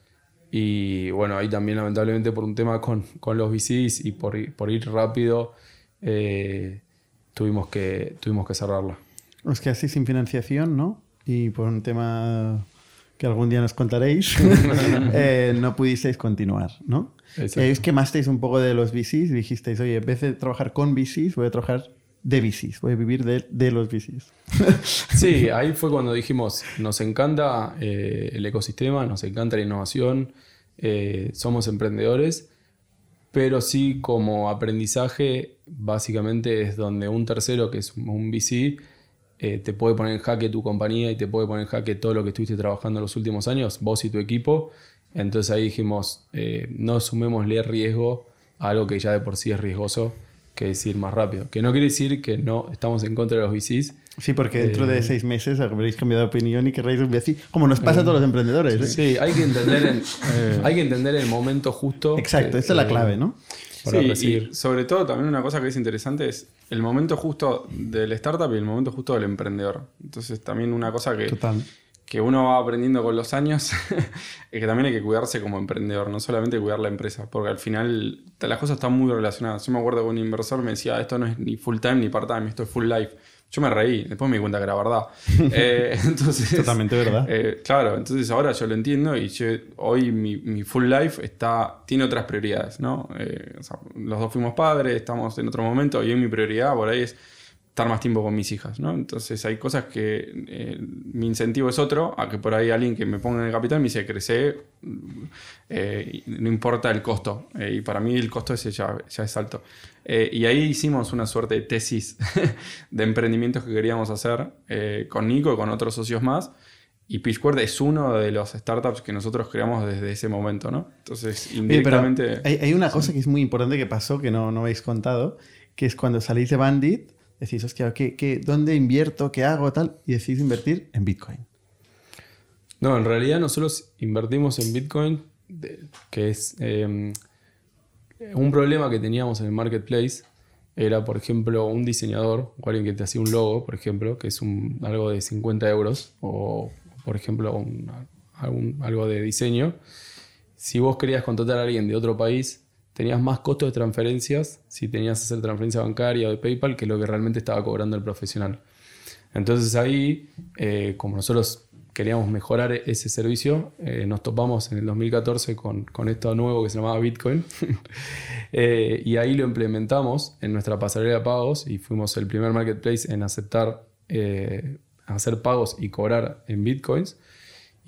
Y bueno, ahí también lamentablemente por un tema con, con los VCs y por, por ir rápido, eh, tuvimos, que, tuvimos que cerrarla. Os quedasteis sin financiación, ¿no? Y por un tema que algún día nos contaréis, *laughs* *laughs* eh, no pudisteis continuar, ¿no? Exacto. Eh, Es quemasteis un poco de los VCs, dijisteis, oye, en vez de trabajar con VCs, voy a trabajar de VCs, voy a vivir de, de los VCs. *laughs* Sí, *laughs* ahí fue cuando dijimos, nos encanta eh, el ecosistema, nos encanta la innovación, eh, somos emprendedores, pero sí como aprendizaje básicamente es donde un tercero, que es un VC, eh, te puede poner en jaque tu compañía y te puede poner en jaque todo lo que estuviste trabajando en los últimos años, vos y tu equipo. Entonces ahí dijimos, no sumémosle riesgo a algo que ya de por sí es riesgoso, que es ir más rápido. Que no quiere decir que no estamos en contra de los VCs, Sí, porque dentro Eh. de seis meses habréis cambiado de opinión y querréis un VC, como nos pasa a todos los emprendedores. ¿eh? Sí, hay que entender el, *laughs* hay que entender el momento justo. Exacto, eh, esa es la eh, clave, ¿no? Para Sí, recibir. y sobre todo también una cosa que es interesante es el momento justo del startup y el momento justo del emprendedor. Entonces también una cosa que, Total. Que uno va aprendiendo con los años *laughs* es que también hay que cuidarse como emprendedor, no solamente cuidar la empresa, porque al final las cosas están muy relacionadas. Yo me acuerdo que un inversor me decía, esto no es ni full time ni part time, esto es full life. Yo me reí, después me di cuenta que era verdad. *laughs* Eh, *laughs* entonces, Totalmente verdad. eh, claro, entonces ahora yo lo entiendo y yo- hoy mi, mi full life está, tiene otras prioridades, ¿no? Eh, o sea, los dos fuimos padres, estamos en otro momento y hoy mi prioridad por ahí es estar más tiempo con mis hijas, ¿no? Entonces hay cosas que eh, mi incentivo es otro, a que por ahí alguien que me ponga en el capital me dice, crece, eh, no importa el costo. Eh, y para mí el costo ese ya, ya es alto. Eh, y ahí hicimos una suerte de tesis *laughs* de emprendimientos que queríamos hacer eh, con Nico y con otros socios más. Y Pitchquart es uno de los startups que nosotros creamos desde ese momento, ¿no? Entonces, Oye, indirectamente... hay, hay una cosa que es muy importante que pasó, que no, no habéis contado, que es cuando salís de Bandit, decís, hostia, ¿qué, qué, dónde invierto? ¿Qué hago? Tal, y decís invertir en Bitcoin. No, en realidad nosotros invertimos en Bitcoin, que es eh, un problema que teníamos en el marketplace. Era, por ejemplo, un diseñador o alguien que te hacía un logo, por ejemplo, que es un, algo de 50 euros, o por ejemplo, un- algún- algo de diseño. Si vos querías contratar a alguien de otro país, tenías más costos de transferencias si tenías que hacer transferencia bancaria o de PayPal que lo que realmente estaba cobrando el profesional. Entonces ahí, eh, como nosotros queríamos mejorar ese servicio, eh, nos topamos en el 2014 con, con esto nuevo que se llamaba Bitcoin. *laughs* Eh, y ahí lo implementamos en nuestra pasarela de pagos y fuimos el primer marketplace en aceptar hacer pagos y cobrar en Bitcoins.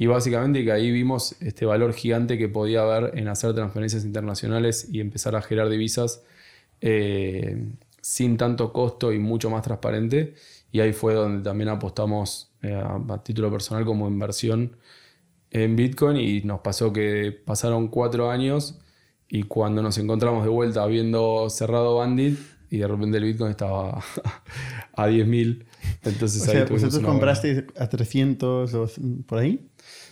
Y básicamente que ahí vimos este valor gigante que podía haber en hacer transferencias internacionales y empezar a generar divisas eh, sin tanto costo y mucho más transparente. Y ahí fue donde también apostamos eh, a, título personal como inversión en Bitcoin y nos pasó que pasaron cuatro años y cuando nos encontramos de vuelta habiendo cerrado Bandit y de repente el Bitcoin estaba *laughs* a 10.000. Entonces O ahí sea, vosotros comprasteis a 300 o por ahí.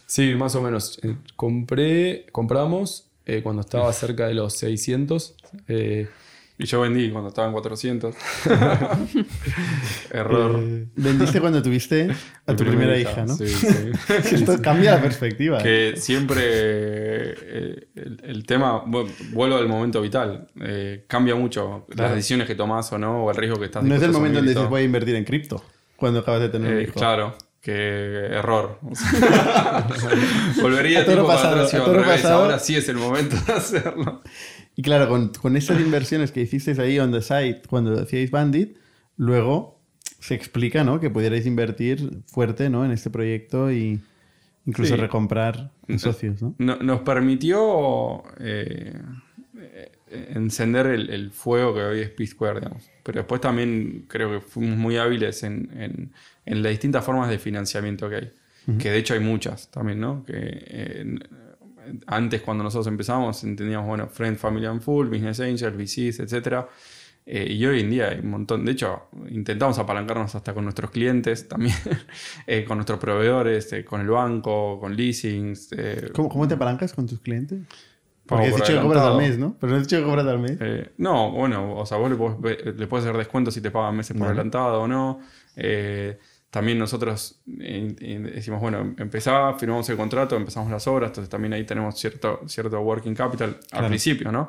Sí, más o menos. Eh, compré, compramos eh, cuando estaba cerca de los 600. eh, Y yo vendí cuando estaba en 400. *laughs* Error. Eh, vendiste cuando tuviste a *laughs* Mi tu primera hija, ¿no? Sí, *laughs* sí. Esto cambia la perspectiva. que siempre eh, el, el tema, vu- vuelvo al momento vital, eh, cambia mucho las decisiones que tomas o no, o el riesgo que estás No es el momento donde dices voy a invertir en cripto, cuando acabas de tener un hijo. claro, que error. *laughs* Volvería A tiempo para pasado, atrás a al revés. Ahora sí es el momento de hacerlo. Y claro, con, con estas inversiones que hicisteis ahí on the site cuando hacíais Bandit, luego se explica ¿no? que pudierais invertir fuerte ¿no? en este proyecto y incluso Sí. recomprar socios. ¿no? No- nos permitió eh, encender el, el fuego que hoy es Peace Square, digamos. Pero después también creo que fuimos muy hábiles en, en- en las distintas formas de financiamiento que hay. Que de hecho hay muchas también, ¿no? Que eh, antes cuando nosotros empezamos entendíamos, bueno, Friends, Family and Full, Business Angels, VCs, etc. y hoy en día hay un montón, de hecho, intentamos apalancarnos hasta con nuestros clientes también, *laughs* eh, con nuestros proveedores, eh, con el banco, con leasings. eh, ¿Cómo, cómo te apalancas con tus clientes? Porque has por dicho que cobras al mes, ¿no? Pero no has dicho que cobras al mes. Eh, no, bueno, o sea, vos le podés, le podés hacer descuento si te pagan meses por adelantado o no. Eh, también nosotros eh, eh, decimos, bueno, empezaba, firmamos el contrato, empezamos las obras, entonces también ahí tenemos cierto, cierto working capital al Claro. principio, ¿no?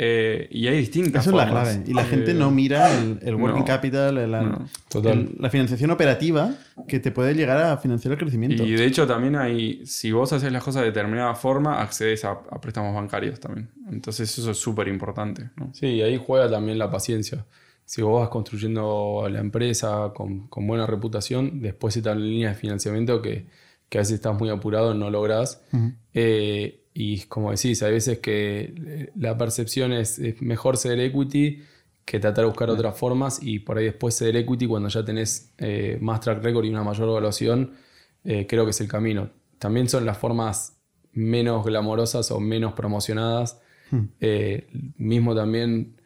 Eh, y hay distintas Eso es la formas. clave. Y la gente Eh, no mira el, el working no. capital, el- la, No. Total. el- la financiación operativa que te puede llegar a financiar el crecimiento. Y de hecho también hay, si vos haces las cosas de determinada forma, accedes a, a préstamos bancarios también. Entonces eso es súper importante, ¿no? Sí, y ahí juega también la paciencia. Si vos vas construyendo la empresa con, con buena reputación, después están líneas de financiamiento que, que a veces estás muy apurado, no lográs. Eh, y como decís, hay veces que eh, la percepción es, es mejor ceder equity que tratar de buscar otras formas y por ahí después ceder equity cuando ya tenés eh, más track record y una mayor evaluación, eh, creo que es el camino. También son las formas menos glamorosas o menos promocionadas. Eh, mismo también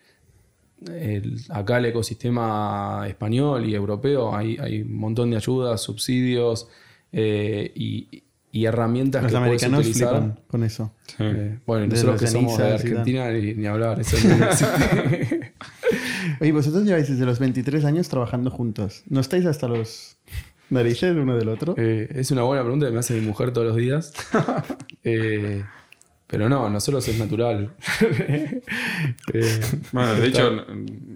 el- acá el ecosistema español y europeo hay, hay un montón de ayudas, subsidios eh, y, y herramientas Los que puedes americanos utilizar. flipan con eso. Eh, bueno, nosotros que somos de. Argentina ni, ni hablar. eso. *laughs* Oye, vosotros lleváis desde los 23 años trabajando juntos. ¿No estáis hasta los narices uno del otro? Eh, es una buena pregunta que me hace mi mujer todos los días. *laughs* Eh, pero no, nosotros es natural. *laughs* Eh, Bueno, de está- hecho,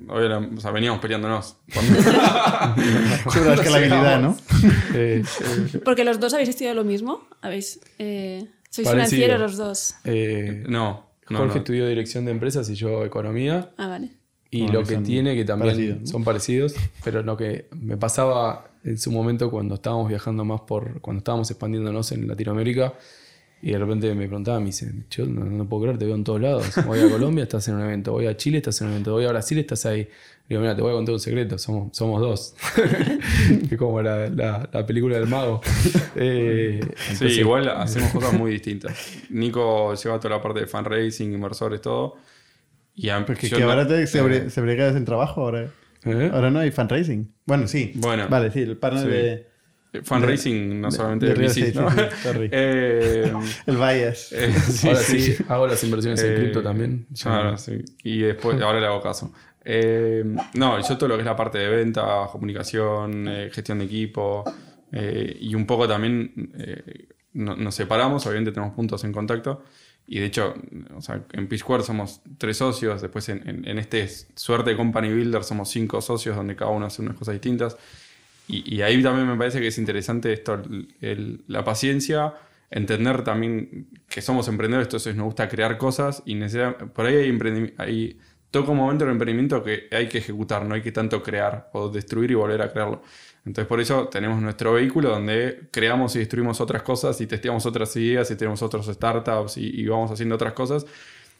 hoy era- o sea, veníamos peleándonos. *laughs* Sobre la escalabilidad, ¿no? *laughs* eh, Porque los dos habéis estudiado lo mismo. Habéis, eh, sois Parecido. financieros los dos. eh, No, no, Jorge no. estudió dirección de empresas y yo economía. Ah, vale. Y Ah, lo que que tiene, que también parecidos, ¿no? son parecidos, pero lo que me pasaba en su momento cuando estábamos viajando más por, cuando estábamos expandiéndonos en Latinoamérica, y de repente me preguntaba, me dice, yo no, no puedo creer, te veo en todos lados. Voy a Colombia, estás en un evento, voy a Chile, estás en un evento, voy a Brasil, estás ahí. Digo, mira, te voy a contar un secreto, somos, somos dos. *laughs* *laughs* es como la, la- la película del mago. *laughs* Eh, Sí, igual hacemos cosas muy distintas. Nico lleva toda la parte de fundraising, inversores, todo. Y yo que no- ahora te, se, eh, se en trabajo ahora. ¿eh? Ahora no hay fundraising. Bueno, sí. Bueno. Vale, sí, el partner Sí. de... Fundraising, no solamente de de, real VCs, estate, ¿no? sí, sí, sorry. Eh, El bias. *laughs* eh, sí, Ahora sí. sí, hago las inversiones en Eh, cripto también. Claro, sí. Y después, ahora le hago caso. Eh, no, yo todo lo que es la parte de venta, comunicación, eh, gestión de equipo eh, y un poco también eh, no- nos separamos, obviamente tenemos puntos en contacto. Y de hecho, o sea, en P Square somos tres socios, después en, en- en este suerte de Company Builder somos cinco socios donde cada uno hace unas cosas distintas. Y, y ahí también me parece que es interesante esto, el- el- la paciencia, entender también que somos emprendedores, entonces nos gusta crear cosas y por ahí hay, hay toca un momento del emprendimiento que hay que ejecutar, no hay que tanto crear o destruir y volver a crearlo. Entonces por eso tenemos nuestro vehículo donde creamos y destruimos otras cosas y testeamos otras ideas y tenemos otros startups y, y vamos haciendo otras cosas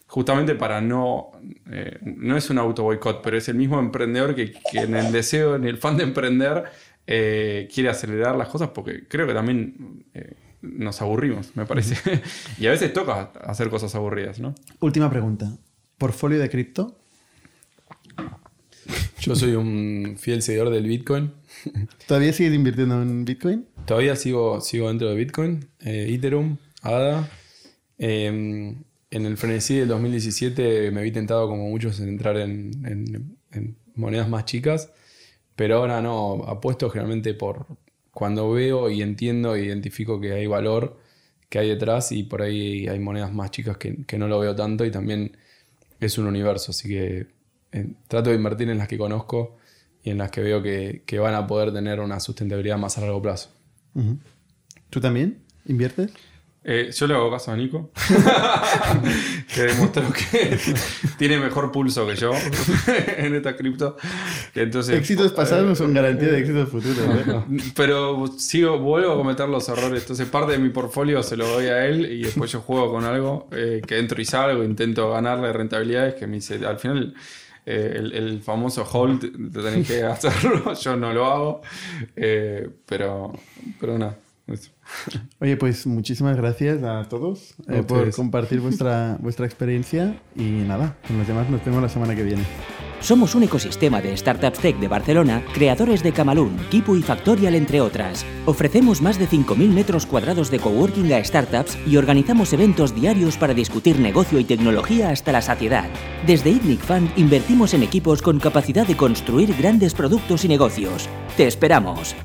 justamente para no, eh, no es un auto boicot, pero es el mismo emprendedor que, que en el deseo, en el fan de emprender, eh, quiere acelerar las cosas porque creo que también eh, nos aburrimos, me parece. *laughs* y a veces toca hacer cosas aburridas, ¿no? Última pregunta. ¿Portfolio de cripto? Yo soy un fiel seguidor del Bitcoin. *laughs* ¿Todavía sigues invirtiendo en Bitcoin? Todavía sigo, sigo dentro de Bitcoin, eh, Ethereum, ADA. Eh, en el frenesí del 2017 me vi tentado como muchos en entrar en, en- en monedas más chicas, pero ahora no, apuesto generalmente por cuando veo y entiendo e identifico que hay valor que hay detrás y por ahí hay monedas más chicas que, que no lo veo tanto y también es un universo, así que eh, trato de invertir en las que conozco y en las que veo que, que van a poder tener una sustentabilidad más a largo plazo. ¿Tú también inviertes? Eh, yo le hago caso a Nico, *laughs* que demostró que tiene mejor pulso que yo *laughs* en esta cripto. Entonces, Éxitos pasados no son garantía de éxitos futuros. *laughs* ¿eh? Pero sigo, vuelvo a cometer los errores. Entonces, parte de mi portfolio se lo doy a él y después yo juego con algo eh, que entro y salgo, intento ganarle rentabilidades que me dice, al final. eh, el, el famoso hold te tenés que hacerlo, yo no lo hago, eh, pero, pero nada. Eso. *laughs* Oye, pues muchísimas gracias a todos eh, por compartir vuestra, *laughs* vuestra experiencia y nada, con los demás nos vemos la semana que viene. Somos un ecosistema de startups tech de Barcelona, creadores de Camalún, Kipu y Factorial, entre otras. Ofrecemos más de 5.000 metros cuadrados de coworking a startups y organizamos eventos diarios para discutir negocio y tecnología hasta la saciedad. Desde ITNIC Fund invertimos en equipos con capacidad de construir grandes productos y negocios. ¡Te esperamos!